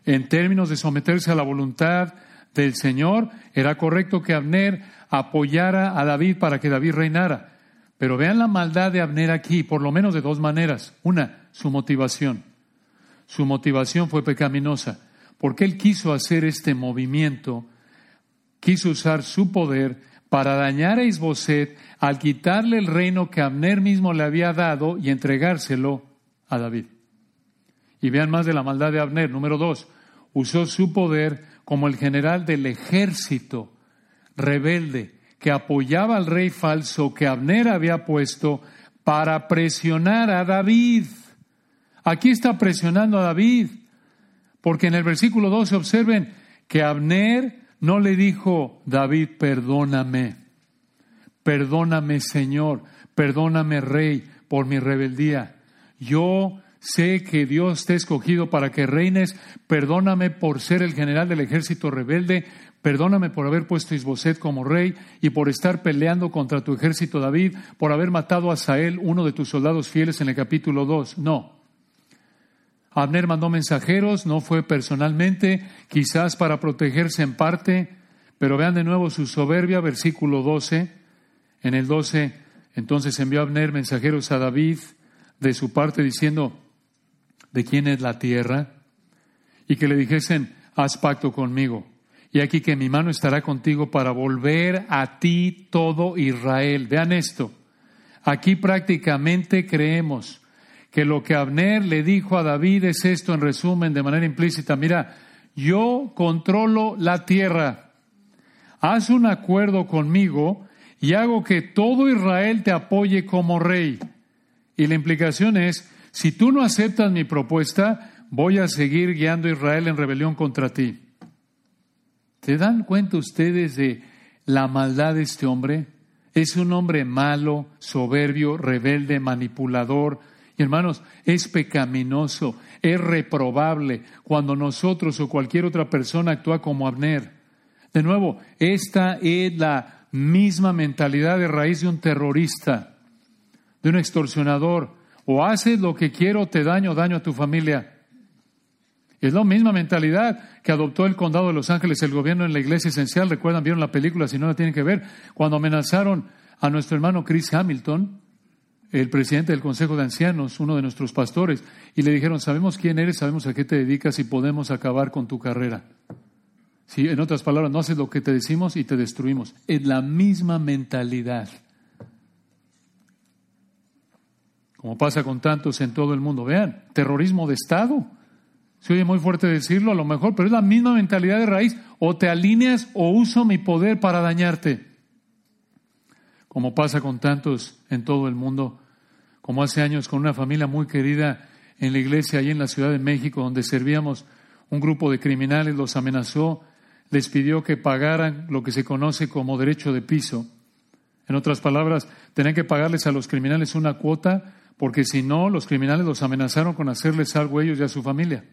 En términos de someterse a la voluntad del Señor, era correcto que Abner apoyara a David para que David reinara. Pero vean la maldad de Abner aquí, por lo menos de dos maneras. Una, su motivación. Su motivación fue pecaminosa porque él quiso hacer este movimiento, quiso usar su poder para dañar a Isboset al quitarle el reino que Abner mismo le había dado y entregárselo a David. Y vean más de la maldad de Abner. Número dos, usó su poder como el general del ejército rebelde que apoyaba al rey falso que Abner había puesto para presionar a David. Aquí está presionando a David. Porque en el versículo 12 observen que Abner no le dijo, David, perdóname, perdóname Señor, perdóname Rey por mi rebeldía. Yo sé que Dios te ha escogido para que reines, perdóname por ser el general del ejército rebelde, perdóname por haber puesto a Isboset como rey y por estar peleando contra tu ejército David, por haber matado a Sael, uno de tus soldados fieles en el capítulo 2. No, Abner mandó mensajeros, no fue personalmente, quizás para protegerse en parte, pero vean de nuevo su soberbia, versículo 12. En el 12, entonces envió Abner mensajeros a David de su parte diciendo, ¿de quién es la tierra? Y que le dijesen, haz pacto conmigo. Y aquí que mi mano estará contigo para volver a ti todo Israel. Vean esto. Aquí prácticamente creemos que lo que Abner le dijo a David es esto en resumen, de manera implícita. Mira, yo controlo la tierra. Haz un acuerdo conmigo y hago que todo Israel te apoye como rey. Y la implicación es, si tú no aceptas mi propuesta, voy a seguir guiando a Israel en rebelión contra ti. ¿Se dan cuenta ustedes de la maldad de este hombre? Es un hombre malo, soberbio, rebelde, manipulador, y hermanos, es pecaminoso, es reprobable cuando nosotros o cualquier otra persona actúa como Abner. De nuevo, esta es la misma mentalidad de raíz de un terrorista, de un extorsionador. O haces lo que quiero, te daño, daño a tu familia. Es la misma mentalidad que adoptó el condado de Los Ángeles, el gobierno en la iglesia esencial. Recuerdan, vieron la película, si no la tienen que ver, cuando amenazaron a nuestro hermano Chris Hamilton el presidente del Consejo de Ancianos, uno de nuestros pastores, y le dijeron, sabemos quién eres, sabemos a qué te dedicas y podemos acabar con tu carrera. Si, en otras palabras, no haces lo que te decimos y te destruimos. Es la misma mentalidad. Como pasa con tantos en todo el mundo. Vean, terrorismo de Estado. Se oye muy fuerte decirlo, a lo mejor, pero es la misma mentalidad de raíz. O te alineas o uso mi poder para dañarte como pasa con tantos en todo el mundo, como hace años con una familia muy querida en la iglesia allí en la Ciudad de México, donde servíamos, un grupo de criminales los amenazó, les pidió que pagaran lo que se conoce como derecho de piso. En otras palabras, tenían que pagarles a los criminales una cuota, porque si no, los criminales los amenazaron con hacerles algo a ellos y a su familia.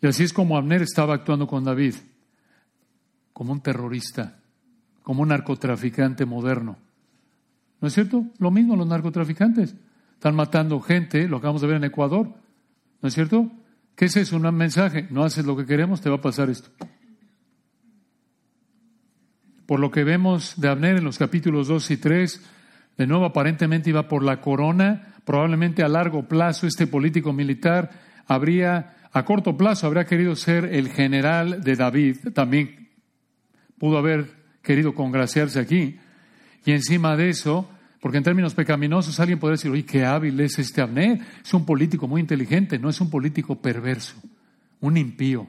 Y así es como Abner estaba actuando con David, como un terrorista, como un narcotraficante moderno. ¿No es cierto? Lo mismo los narcotraficantes. Están matando gente, lo acabamos de ver en Ecuador. ¿No es cierto? ¿Qué es eso? Un mensaje. No haces lo que queremos, te va a pasar esto. Por lo que vemos de Abner en los capítulos 2 y 3, de nuevo aparentemente iba por la corona. Probablemente a largo plazo este político militar habría, a corto plazo, habría querido ser el general de David. También pudo haber querido congraciarse aquí. Y encima de eso, porque en términos pecaminosos alguien podría decir, oye, qué hábil es este Abner. Es un político muy inteligente, no es un político perverso, un impío.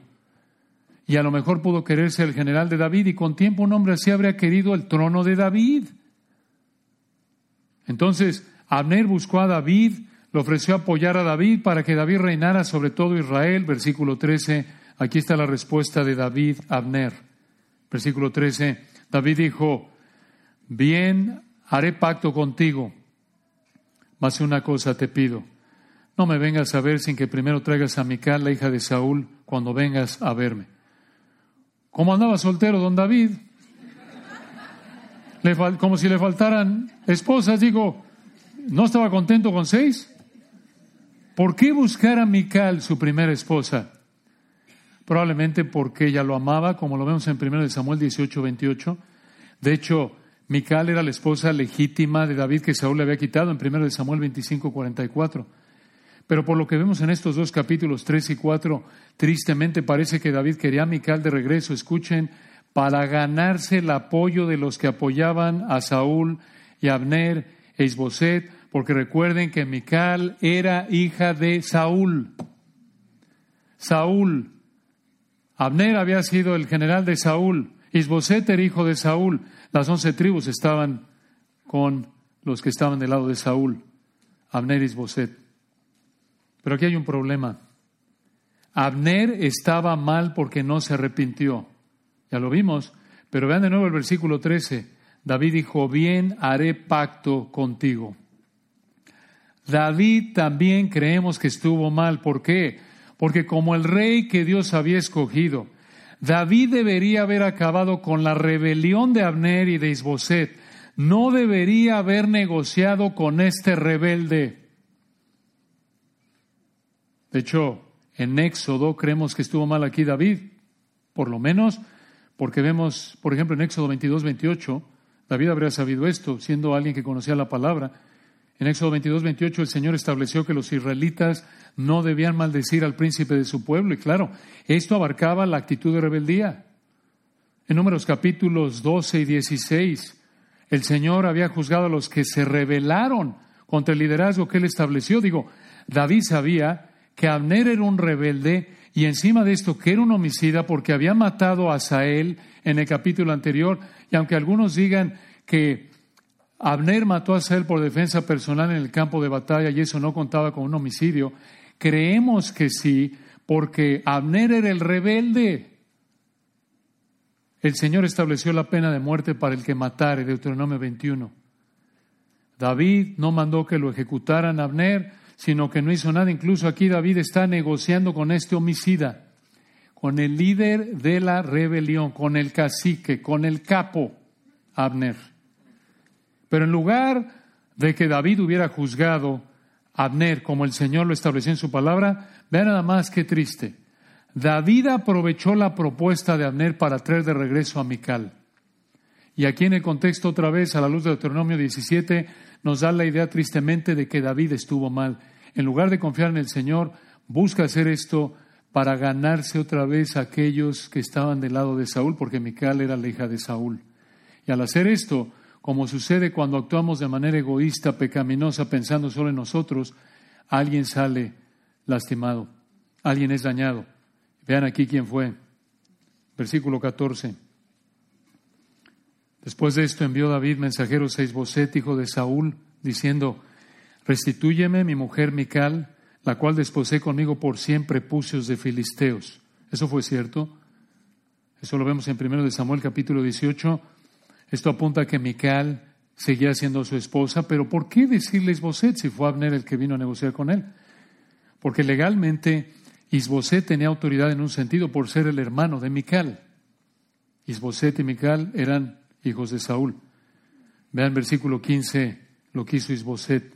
Y a lo mejor pudo quererse el general de David y con tiempo un hombre así habría querido el trono de David. Entonces, Abner buscó a David, le ofreció apoyar a David para que David reinara sobre todo Israel. Versículo 13, aquí está la respuesta de David Abner. Versículo 13, David dijo, bien haré pacto contigo, mas una cosa te pido, no me vengas a ver sin que primero traigas a Mical, la hija de Saúl, cuando vengas a verme. ¿Cómo andaba soltero don David? como si le faltaran esposas, digo, ¿no estaba contento con seis? ¿Por qué buscar a Mical, su primera esposa? Probablemente porque ella lo amaba, como lo vemos en 1 Samuel 18, 28. De hecho, Mical era la esposa legítima de David que Saúl le había quitado en 1 Samuel 25, 44. Pero por lo que vemos en estos dos capítulos 3 y 4, tristemente parece que David quería a Mical de regreso. Escuchen, para ganarse el apoyo de los que apoyaban a Saúl y Abner e Isboset, porque recuerden que Mical era hija de Saúl. Saúl, Abner había sido el general de Saúl, Isboset era hijo de Saúl. Las once tribus estaban con los que estaban del lado de Saúl, Abner y Isboset. Pero aquí hay un problema. Abner estaba mal porque no se arrepintió. Ya lo vimos. Pero vean de nuevo el versículo 13. David dijo, bien haré pacto contigo. David también creemos que estuvo mal. ¿Por qué? Porque como el rey que Dios había escogido, David debería haber acabado con la rebelión de Abner y de Isboset. No debería haber negociado con este rebelde. De hecho, en Éxodo creemos que estuvo mal aquí David, por lo menos porque vemos, por ejemplo, en Éxodo 22, 28, David habría sabido esto, siendo alguien que conocía la palabra. En Éxodo 22, 28 el Señor estableció que los israelitas no debían maldecir al príncipe de su pueblo. Y claro, esto abarcaba la actitud de rebeldía. En números capítulos 12 y 16, el Señor había juzgado a los que se rebelaron contra el liderazgo que él estableció. Digo, David sabía que Abner era un rebelde y encima de esto, que era un homicida porque había matado a Sael en el capítulo anterior, y aunque algunos digan que Abner mató a Sael por defensa personal en el campo de batalla y eso no contaba con un homicidio, creemos que sí, porque Abner era el rebelde. El Señor estableció la pena de muerte para el que matare, Deuteronomio 21. David no mandó que lo ejecutaran a Abner, sino que no hizo nada. Incluso aquí David está negociando con este homicida, con el líder de la rebelión, con el cacique, con el capo, Abner. Pero en lugar de que David hubiera juzgado a Abner como el Señor lo estableció en su palabra, vean nada más qué triste. David aprovechó la propuesta de Abner para traer de regreso a Mical. Y aquí en el contexto otra vez, a la luz de Deuteronomio 17, nos da la idea tristemente de que David estuvo mal. En lugar de confiar en el Señor, busca hacer esto para ganarse otra vez a aquellos que estaban del lado de Saúl, porque Mical era la hija de Saúl. Y al hacer esto, como sucede cuando actuamos de manera egoísta, pecaminosa, pensando solo en nosotros, alguien sale lastimado, alguien es dañado. Vean aquí quién fue. Versículo 14. Después de esto envió David mensajeros a Isboset, hijo de Saúl, diciendo, Restitúyeme mi mujer Mical, la cual desposé conmigo por siempre pucios de filisteos. Eso fue cierto. Eso lo vemos en 1 de Samuel capítulo 18. Esto apunta a que Mical seguía siendo su esposa, pero ¿por qué decirle Isboset si fue Abner el que vino a negociar con él? Porque legalmente Isboset tenía autoridad en un sentido por ser el hermano de Mical. Isboset y Mical eran hijos de Saúl. Vean versículo 15 lo que hizo Isboset.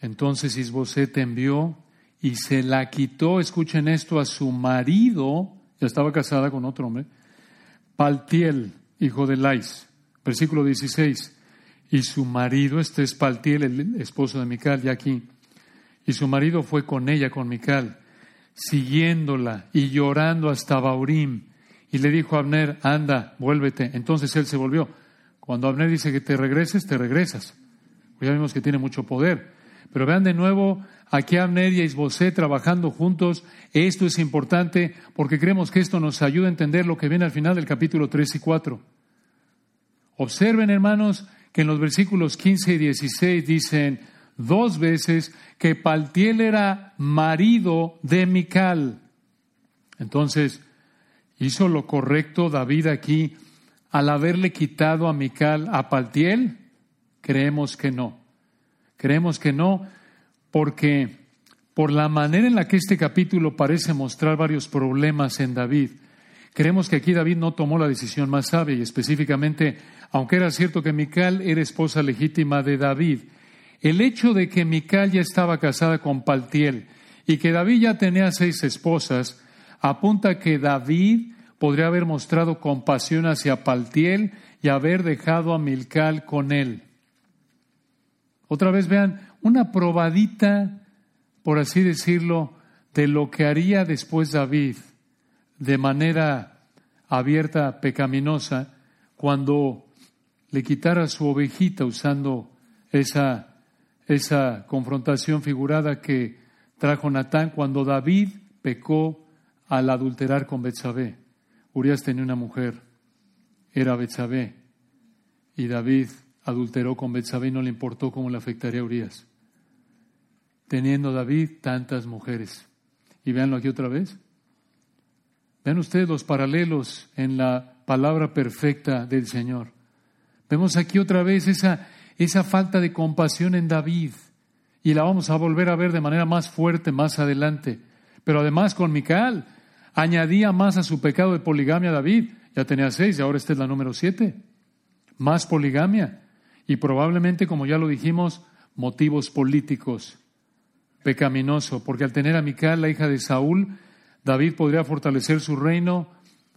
Entonces Isboset envió y se la quitó, escuchen esto, a su marido, ya estaba casada con otro hombre, Paltiel, hijo de Lais. Versículo 16. Y su marido, este es Paltiel, el esposo de Mical, ya aquí. Y su marido fue con ella, con Mical, siguiéndola y llorando hasta Baurim. Y le dijo a Abner, anda, vuélvete. Entonces él se volvió. Cuando Abner dice que te regreses, te regresas. Ya vimos que tiene mucho poder. Pero vean de nuevo aquí Abner y Isbosé trabajando juntos. Esto es importante porque creemos que esto nos ayuda a entender lo que viene al final del capítulo 3 y 4. Observen, hermanos, que en los versículos 15 y 16 dicen dos veces que Paltiel era marido de Mical. Entonces, ¿hizo lo correcto David aquí al haberle quitado a Mical a Paltiel? Creemos que no. Creemos que no, porque por la manera en la que este capítulo parece mostrar varios problemas en David, creemos que aquí David no tomó la decisión más sabia y específicamente, aunque era cierto que Mical era esposa legítima de David, el hecho de que Mical ya estaba casada con Paltiel y que David ya tenía seis esposas, apunta que David podría haber mostrado compasión hacia Paltiel y haber dejado a Milcal con él. Otra vez vean, una probadita, por así decirlo, de lo que haría después David de manera abierta, pecaminosa, cuando le quitara su ovejita usando esa, esa confrontación figurada que trajo Natán cuando David pecó al adulterar con Betsabé. Urias tenía una mujer, era Betsabé, y David adulteró con Betsabé y no le importó cómo le afectaría a Urias. Teniendo David tantas mujeres. Y véanlo aquí otra vez. Vean ustedes los paralelos en la palabra perfecta del Señor. Vemos aquí otra vez esa, esa falta de compasión en David. Y la vamos a volver a ver de manera más fuerte más adelante. Pero además con Mical añadía más a su pecado de poligamia David. Ya tenía seis y ahora esta es la número siete. Más poligamia y probablemente, como ya lo dijimos, motivos políticos, pecaminoso, porque al tener a Mical, la hija de Saúl, David podría fortalecer su reino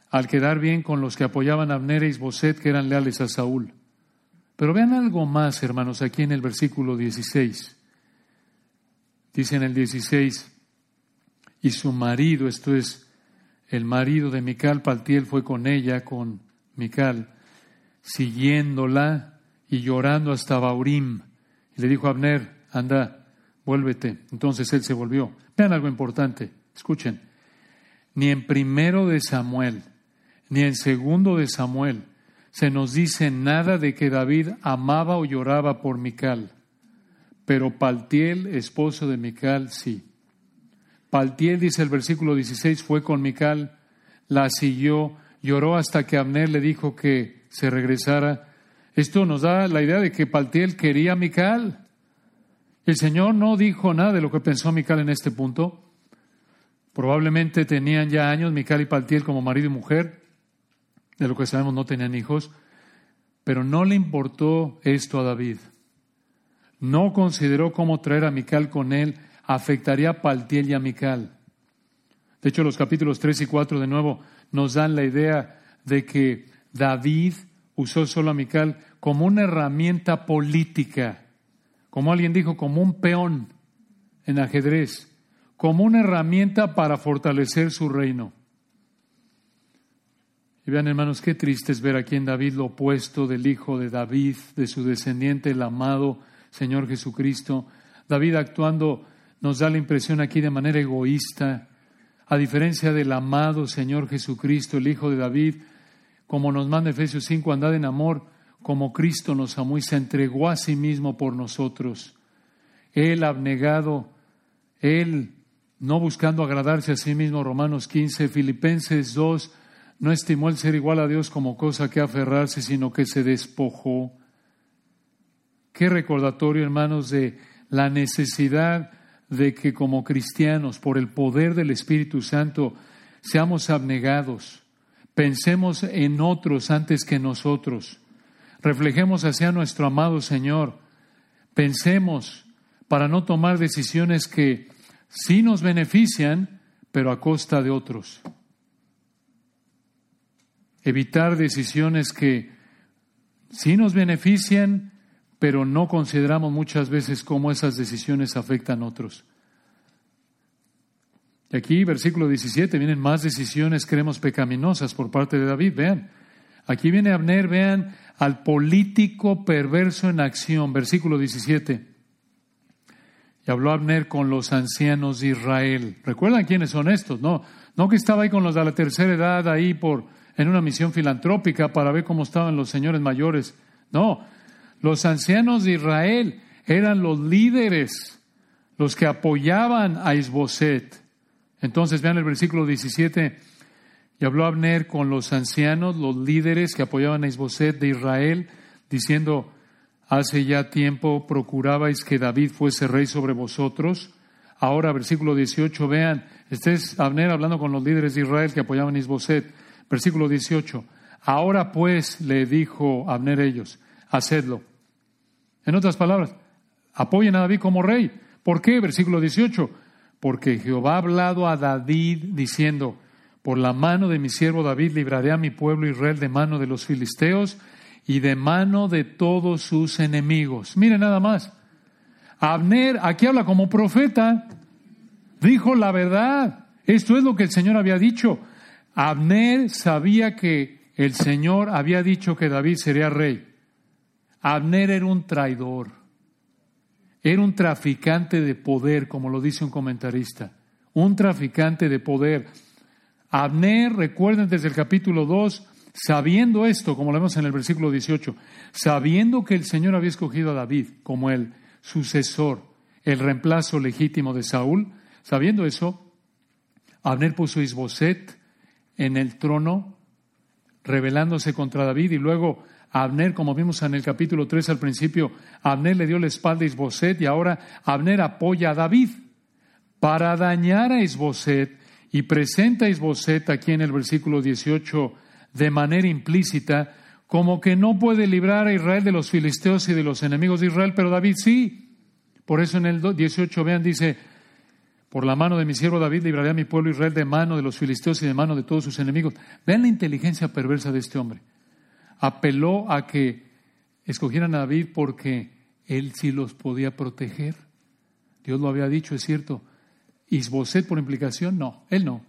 al quedar bien con los que apoyaban a Abner y Isboset, que eran leales a Saúl. Pero vean algo más, hermanos, aquí en el versículo 16. Dice en el 16, y su marido, esto es, el marido de Mical, Paltiel, fue con ella, con Mical, siguiéndola y llorando hasta Baurim. Y le dijo a Abner, anda, vuélvete. Entonces él se volvió. Vean algo importante, escuchen. Ni en primero de Samuel, ni en segundo de Samuel, se nos dice nada de que David amaba o lloraba por Mical. Pero Paltiel, esposo de Mical, sí. Paltiel, dice el versículo 16, fue con Mical, la siguió, lloró hasta que Abner le dijo que se regresara esto nos da la idea de que Paltiel quería a Mical. El Señor no dijo nada de lo que pensó Mical en este punto. Probablemente tenían ya años Mical y Paltiel como marido y mujer. De lo que sabemos no tenían hijos. Pero no le importó esto a David. No consideró cómo traer a Mical con él afectaría a Paltiel y a Mical. De hecho, los capítulos 3 y 4 de nuevo nos dan la idea de que David usó solo a Mical como una herramienta política, como alguien dijo, como un peón en ajedrez, como una herramienta para fortalecer su reino. Y vean, hermanos, qué triste es ver aquí en David lo opuesto del hijo de David, de su descendiente, el amado Señor Jesucristo. David actuando nos da la impresión aquí de manera egoísta, a diferencia del amado Señor Jesucristo, el hijo de David, como nos manda Efesios 5, andad en amor, como Cristo nos amó y se entregó a sí mismo por nosotros. Él abnegado, Él no buscando agradarse a sí mismo, Romanos 15, Filipenses 2, no estimó el ser igual a Dios como cosa que aferrarse, sino que se despojó. Qué recordatorio, hermanos, de la necesidad de que como cristianos, por el poder del Espíritu Santo, seamos abnegados, pensemos en otros antes que nosotros, reflejemos hacia nuestro amado Señor, pensemos para no tomar decisiones que sí nos benefician, pero a costa de otros. Evitar decisiones que sí nos benefician, pero no consideramos muchas veces cómo esas decisiones afectan a otros. Y aquí, versículo 17, vienen más decisiones, creemos, pecaminosas por parte de David. Vean, aquí viene Abner, vean al político perverso en acción, versículo 17. Y habló Abner con los ancianos de Israel. ¿Recuerdan quiénes son estos? No, no que estaba ahí con los de la tercera edad, ahí por, en una misión filantrópica para ver cómo estaban los señores mayores. No, los ancianos de Israel eran los líderes, los que apoyaban a Isboset. Entonces vean el versículo 17. Y habló Abner con los ancianos, los líderes que apoyaban a Isboset de Israel, diciendo, hace ya tiempo procurabais que David fuese rey sobre vosotros. Ahora, versículo 18, vean, este es Abner hablando con los líderes de Israel que apoyaban a Isboset. Versículo 18, ahora pues le dijo Abner ellos, hacedlo. En otras palabras, apoyen a David como rey. ¿Por qué? Versículo 18, porque Jehová ha hablado a David diciendo, por la mano de mi siervo David libraré a mi pueblo Israel de mano de los filisteos y de mano de todos sus enemigos. Mire nada más. Abner aquí habla como profeta. Dijo la verdad. Esto es lo que el Señor había dicho. Abner sabía que el Señor había dicho que David sería rey. Abner era un traidor. Era un traficante de poder, como lo dice un comentarista. Un traficante de poder. Abner, recuerden desde el capítulo 2, sabiendo esto, como lo vemos en el versículo 18, sabiendo que el Señor había escogido a David como el sucesor, el reemplazo legítimo de Saúl, sabiendo eso, Abner puso Isboset en el trono, rebelándose contra David, y luego Abner, como vimos en el capítulo 3 al principio, Abner le dio la espalda a Isboset y ahora Abner apoya a David para dañar a Isboset y presenta a Isboset aquí en el versículo 18 de manera implícita como que no puede librar a Israel de los filisteos y de los enemigos de Israel, pero David sí. Por eso en el 18, vean, dice, por la mano de mi siervo David libraré a mi pueblo Israel de mano de los filisteos y de mano de todos sus enemigos. Vean la inteligencia perversa de este hombre apeló a que escogieran a David porque él sí los podía proteger. Dios lo había dicho, es cierto. Isboset por implicación, no, él no.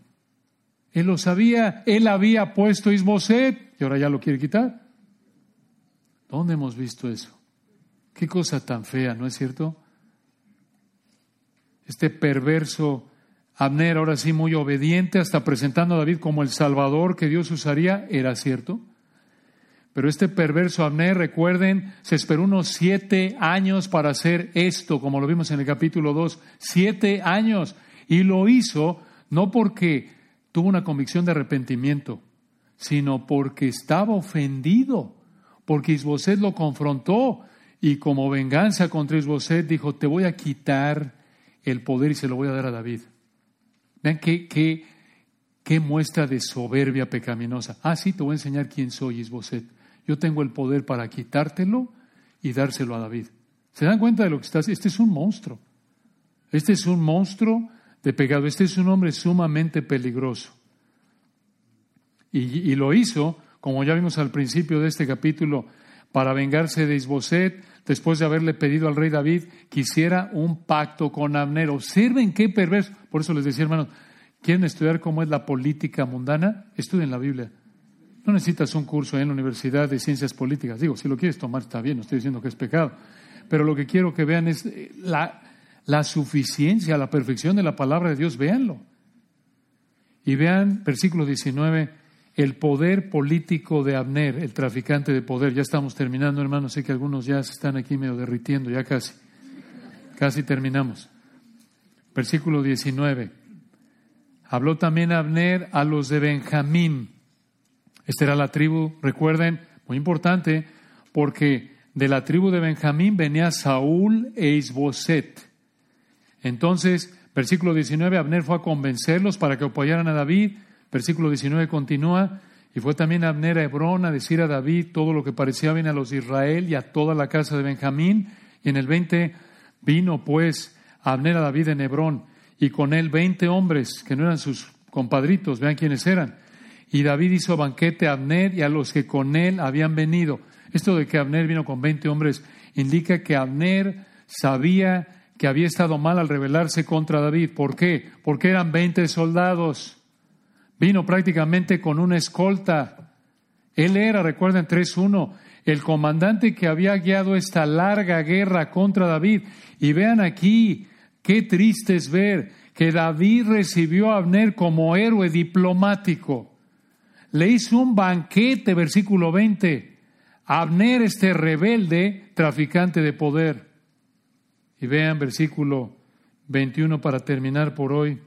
Él lo sabía, él había puesto Isboset y ahora ya lo quiere quitar. ¿Dónde hemos visto eso? Qué cosa tan fea, ¿no es cierto? Este perverso Abner, ahora sí muy obediente, hasta presentando a David como el Salvador que Dios usaría, ¿era cierto? Pero este perverso Abner, recuerden, se esperó unos siete años para hacer esto, como lo vimos en el capítulo 2, siete años. Y lo hizo no porque tuvo una convicción de arrepentimiento, sino porque estaba ofendido, porque Isboset lo confrontó y como venganza contra Isboset dijo, te voy a quitar el poder y se lo voy a dar a David. Vean qué, qué, qué muestra de soberbia pecaminosa. Ah, sí, te voy a enseñar quién soy, Isboset. Yo tengo el poder para quitártelo y dárselo a David. ¿Se dan cuenta de lo que está haciendo? Este es un monstruo. Este es un monstruo de pecado. Este es un hombre sumamente peligroso. Y, lo hizo, como ya vimos al principio de este capítulo, para vengarse de Isboset, después de haberle pedido al rey David que hiciera un pacto con Abner. Observen qué perverso. Por eso les decía, hermanos, ¿quieren estudiar cómo es la política mundana? Estudien la Biblia. No necesitas un curso en la Universidad de Ciencias Políticas. Digo, si lo quieres tomar está bien, no estoy diciendo que es pecado. Pero lo que quiero que vean es eh, la, la suficiencia, la perfección de la palabra de Dios. Véanlo. Y vean, versículo 19, el poder político de Abner, el traficante de poder. Ya estamos terminando, hermanos. Sé que algunos ya se están aquí medio derritiendo, ya casi. Casi terminamos. Versículo 19. Habló también Abner a los de Benjamín esta era la tribu, recuerden, muy importante, porque de la tribu de Benjamín venía Saúl e Isboset. Entonces, versículo 19, Abner fue a convencerlos para que apoyaran a David. Versículo 19 continúa, y fue también Abner a Hebrón a decir a David todo lo que parecía bien a los de Israel y a toda la casa de Benjamín. Y en el 20 vino pues Abner a David en Hebrón y con él veinte hombres que no eran sus compadritos, vean quiénes eran. Y David hizo banquete a Abner y a los que con él habían venido. Esto de que Abner vino con veinte hombres indica que Abner sabía que había estado mal al rebelarse contra David. ¿Por qué? Porque eran veinte soldados. Vino prácticamente con una escolta. Él era, recuerden 3.1, el comandante que había guiado esta larga guerra contra David. Y vean aquí, qué triste es ver que David recibió a Abner como héroe diplomático. Le hizo un banquete, versículo 20. Abner, este rebelde, traficante de poder. Y vean versículo 21 para terminar por hoy.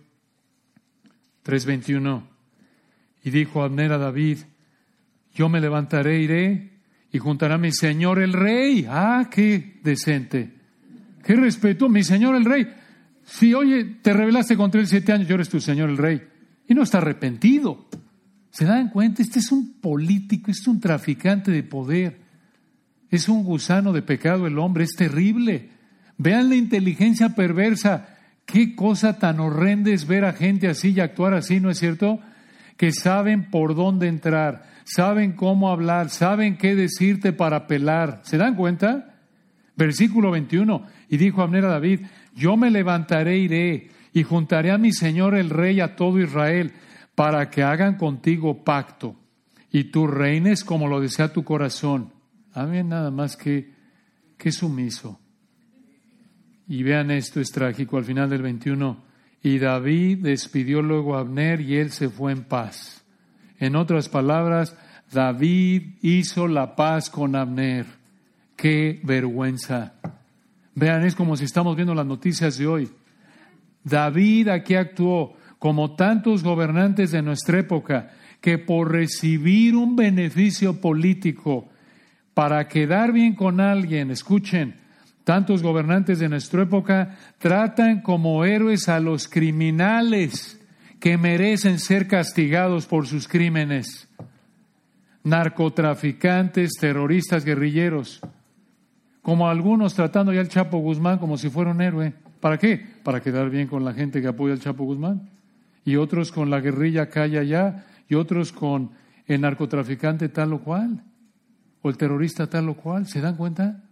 3.21. Y dijo Abner a David, yo me levantaré, iré y juntará a mi señor el rey. Ah, qué decente. Qué respeto, mi señor el rey. Si, oye, te rebelaste contra él siete años, yo eres tu señor el rey. Y no está arrepentido. ¿Se dan cuenta? Este es un político, este es un traficante de poder. Es un gusano de pecado el hombre, es terrible. Vean la inteligencia perversa. Qué cosa tan horrenda es ver a gente así y actuar así, ¿no es cierto? Que saben por dónde entrar, saben cómo hablar, saben qué decirte para pelar. ¿Se dan cuenta? Versículo 21. Y dijo Abner a David, yo me levantaré, iré y juntaré a mi Señor el Rey a todo Israel para que hagan contigo pacto y tú reines como lo desea tu corazón. Amén, nada más que, que sumiso. Y vean esto, es trágico al final del 21. Y David despidió luego a Abner y él se fue en paz. En otras palabras, David hizo la paz con Abner. Qué vergüenza. Vean, es como si estamos viendo las noticias de hoy. David aquí actuó como tantos gobernantes de nuestra época que por recibir un beneficio político, para quedar bien con alguien, escuchen, tantos gobernantes de nuestra época tratan como héroes a los criminales que merecen ser castigados por sus crímenes. Narcotraficantes, terroristas, guerrilleros como algunos tratando ya al Chapo Guzmán como si fuera un héroe. ¿Para qué? Para quedar bien con la gente que apoya al Chapo Guzmán. Y otros con la guerrilla acá y allá, y otros con el narcotraficante tal o cual, o el terrorista tal o cual. ¿Se dan cuenta?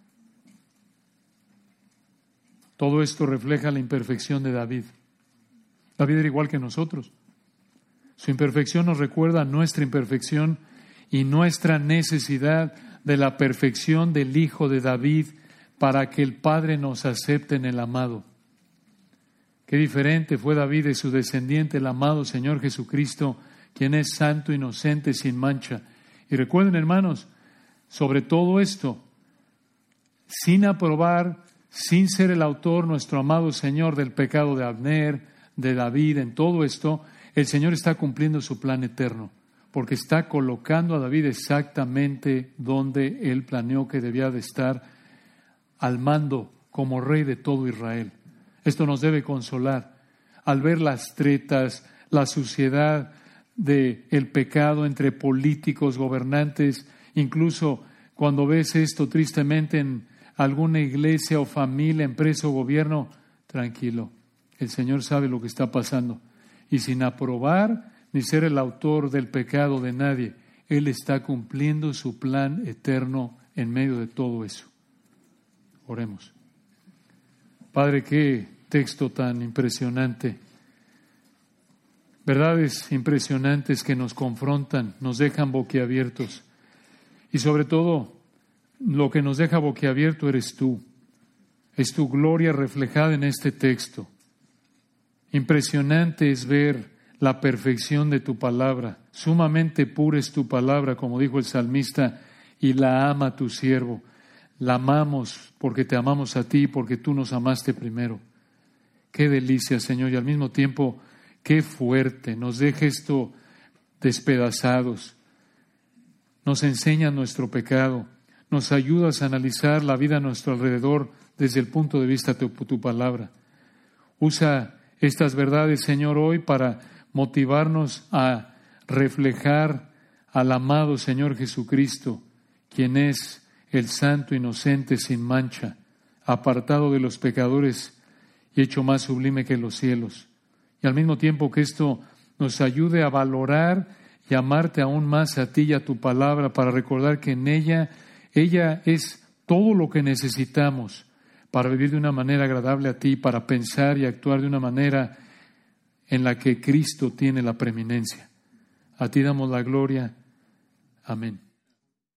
Todo esto refleja la imperfección de David. David era igual que nosotros. Su imperfección nos recuerda nuestra imperfección y nuestra necesidad de la perfección del Hijo de David para que el Padre nos acepte en el amado. Qué diferente fue David de su descendiente, el amado Señor Jesucristo, quien es santo, inocente, sin mancha. Y recuerden, hermanos, sobre todo esto, sin aprobar, sin ser el autor, nuestro amado Señor, del pecado de Abner, de David, en todo esto, el Señor está cumpliendo su plan eterno porque está colocando a David exactamente donde él planeó que debía de estar al mando como rey de todo Israel. Esto nos debe consolar al ver las tretas, la suciedad del el pecado entre políticos, gobernantes, incluso cuando ves esto tristemente en alguna iglesia o familia, empresa o gobierno, tranquilo, el Señor sabe lo que está pasando. Y sin aprobar ni ser el autor del pecado de nadie. Él está cumpliendo su plan eterno en medio de todo eso. Oremos. Padre, qué texto tan impresionante. Verdades impresionantes que nos confrontan, nos dejan boquiabiertos. Y sobre todo, lo que nos deja boquiabierto eres tú. Es tu gloria reflejada en este texto. Impresionante es ver la perfección de tu palabra. Sumamente pura es tu palabra, como dijo el salmista, y la ama tu siervo. La amamos porque te amamos a ti, porque tú nos amaste primero. Qué delicia, Señor, y al mismo tiempo, qué fuerte. Nos deja esto despedazados. Nos enseña nuestro pecado. Nos ayudas a analizar la vida a nuestro alrededor desde el punto de vista de tu, tu palabra. Usa estas verdades, Señor, hoy para motivarnos a reflejar al amado Señor Jesucristo, quien es el santo inocente sin mancha, apartado de los pecadores y hecho más sublime que los cielos. Y al mismo tiempo que esto nos ayude a valorar y amarte aún más a ti y a tu palabra para recordar que en ella, ella es todo lo que necesitamos para vivir de una manera agradable a ti, para pensar y actuar de una manera en la que Cristo tiene la preeminencia. A ti damos la gloria. Amén.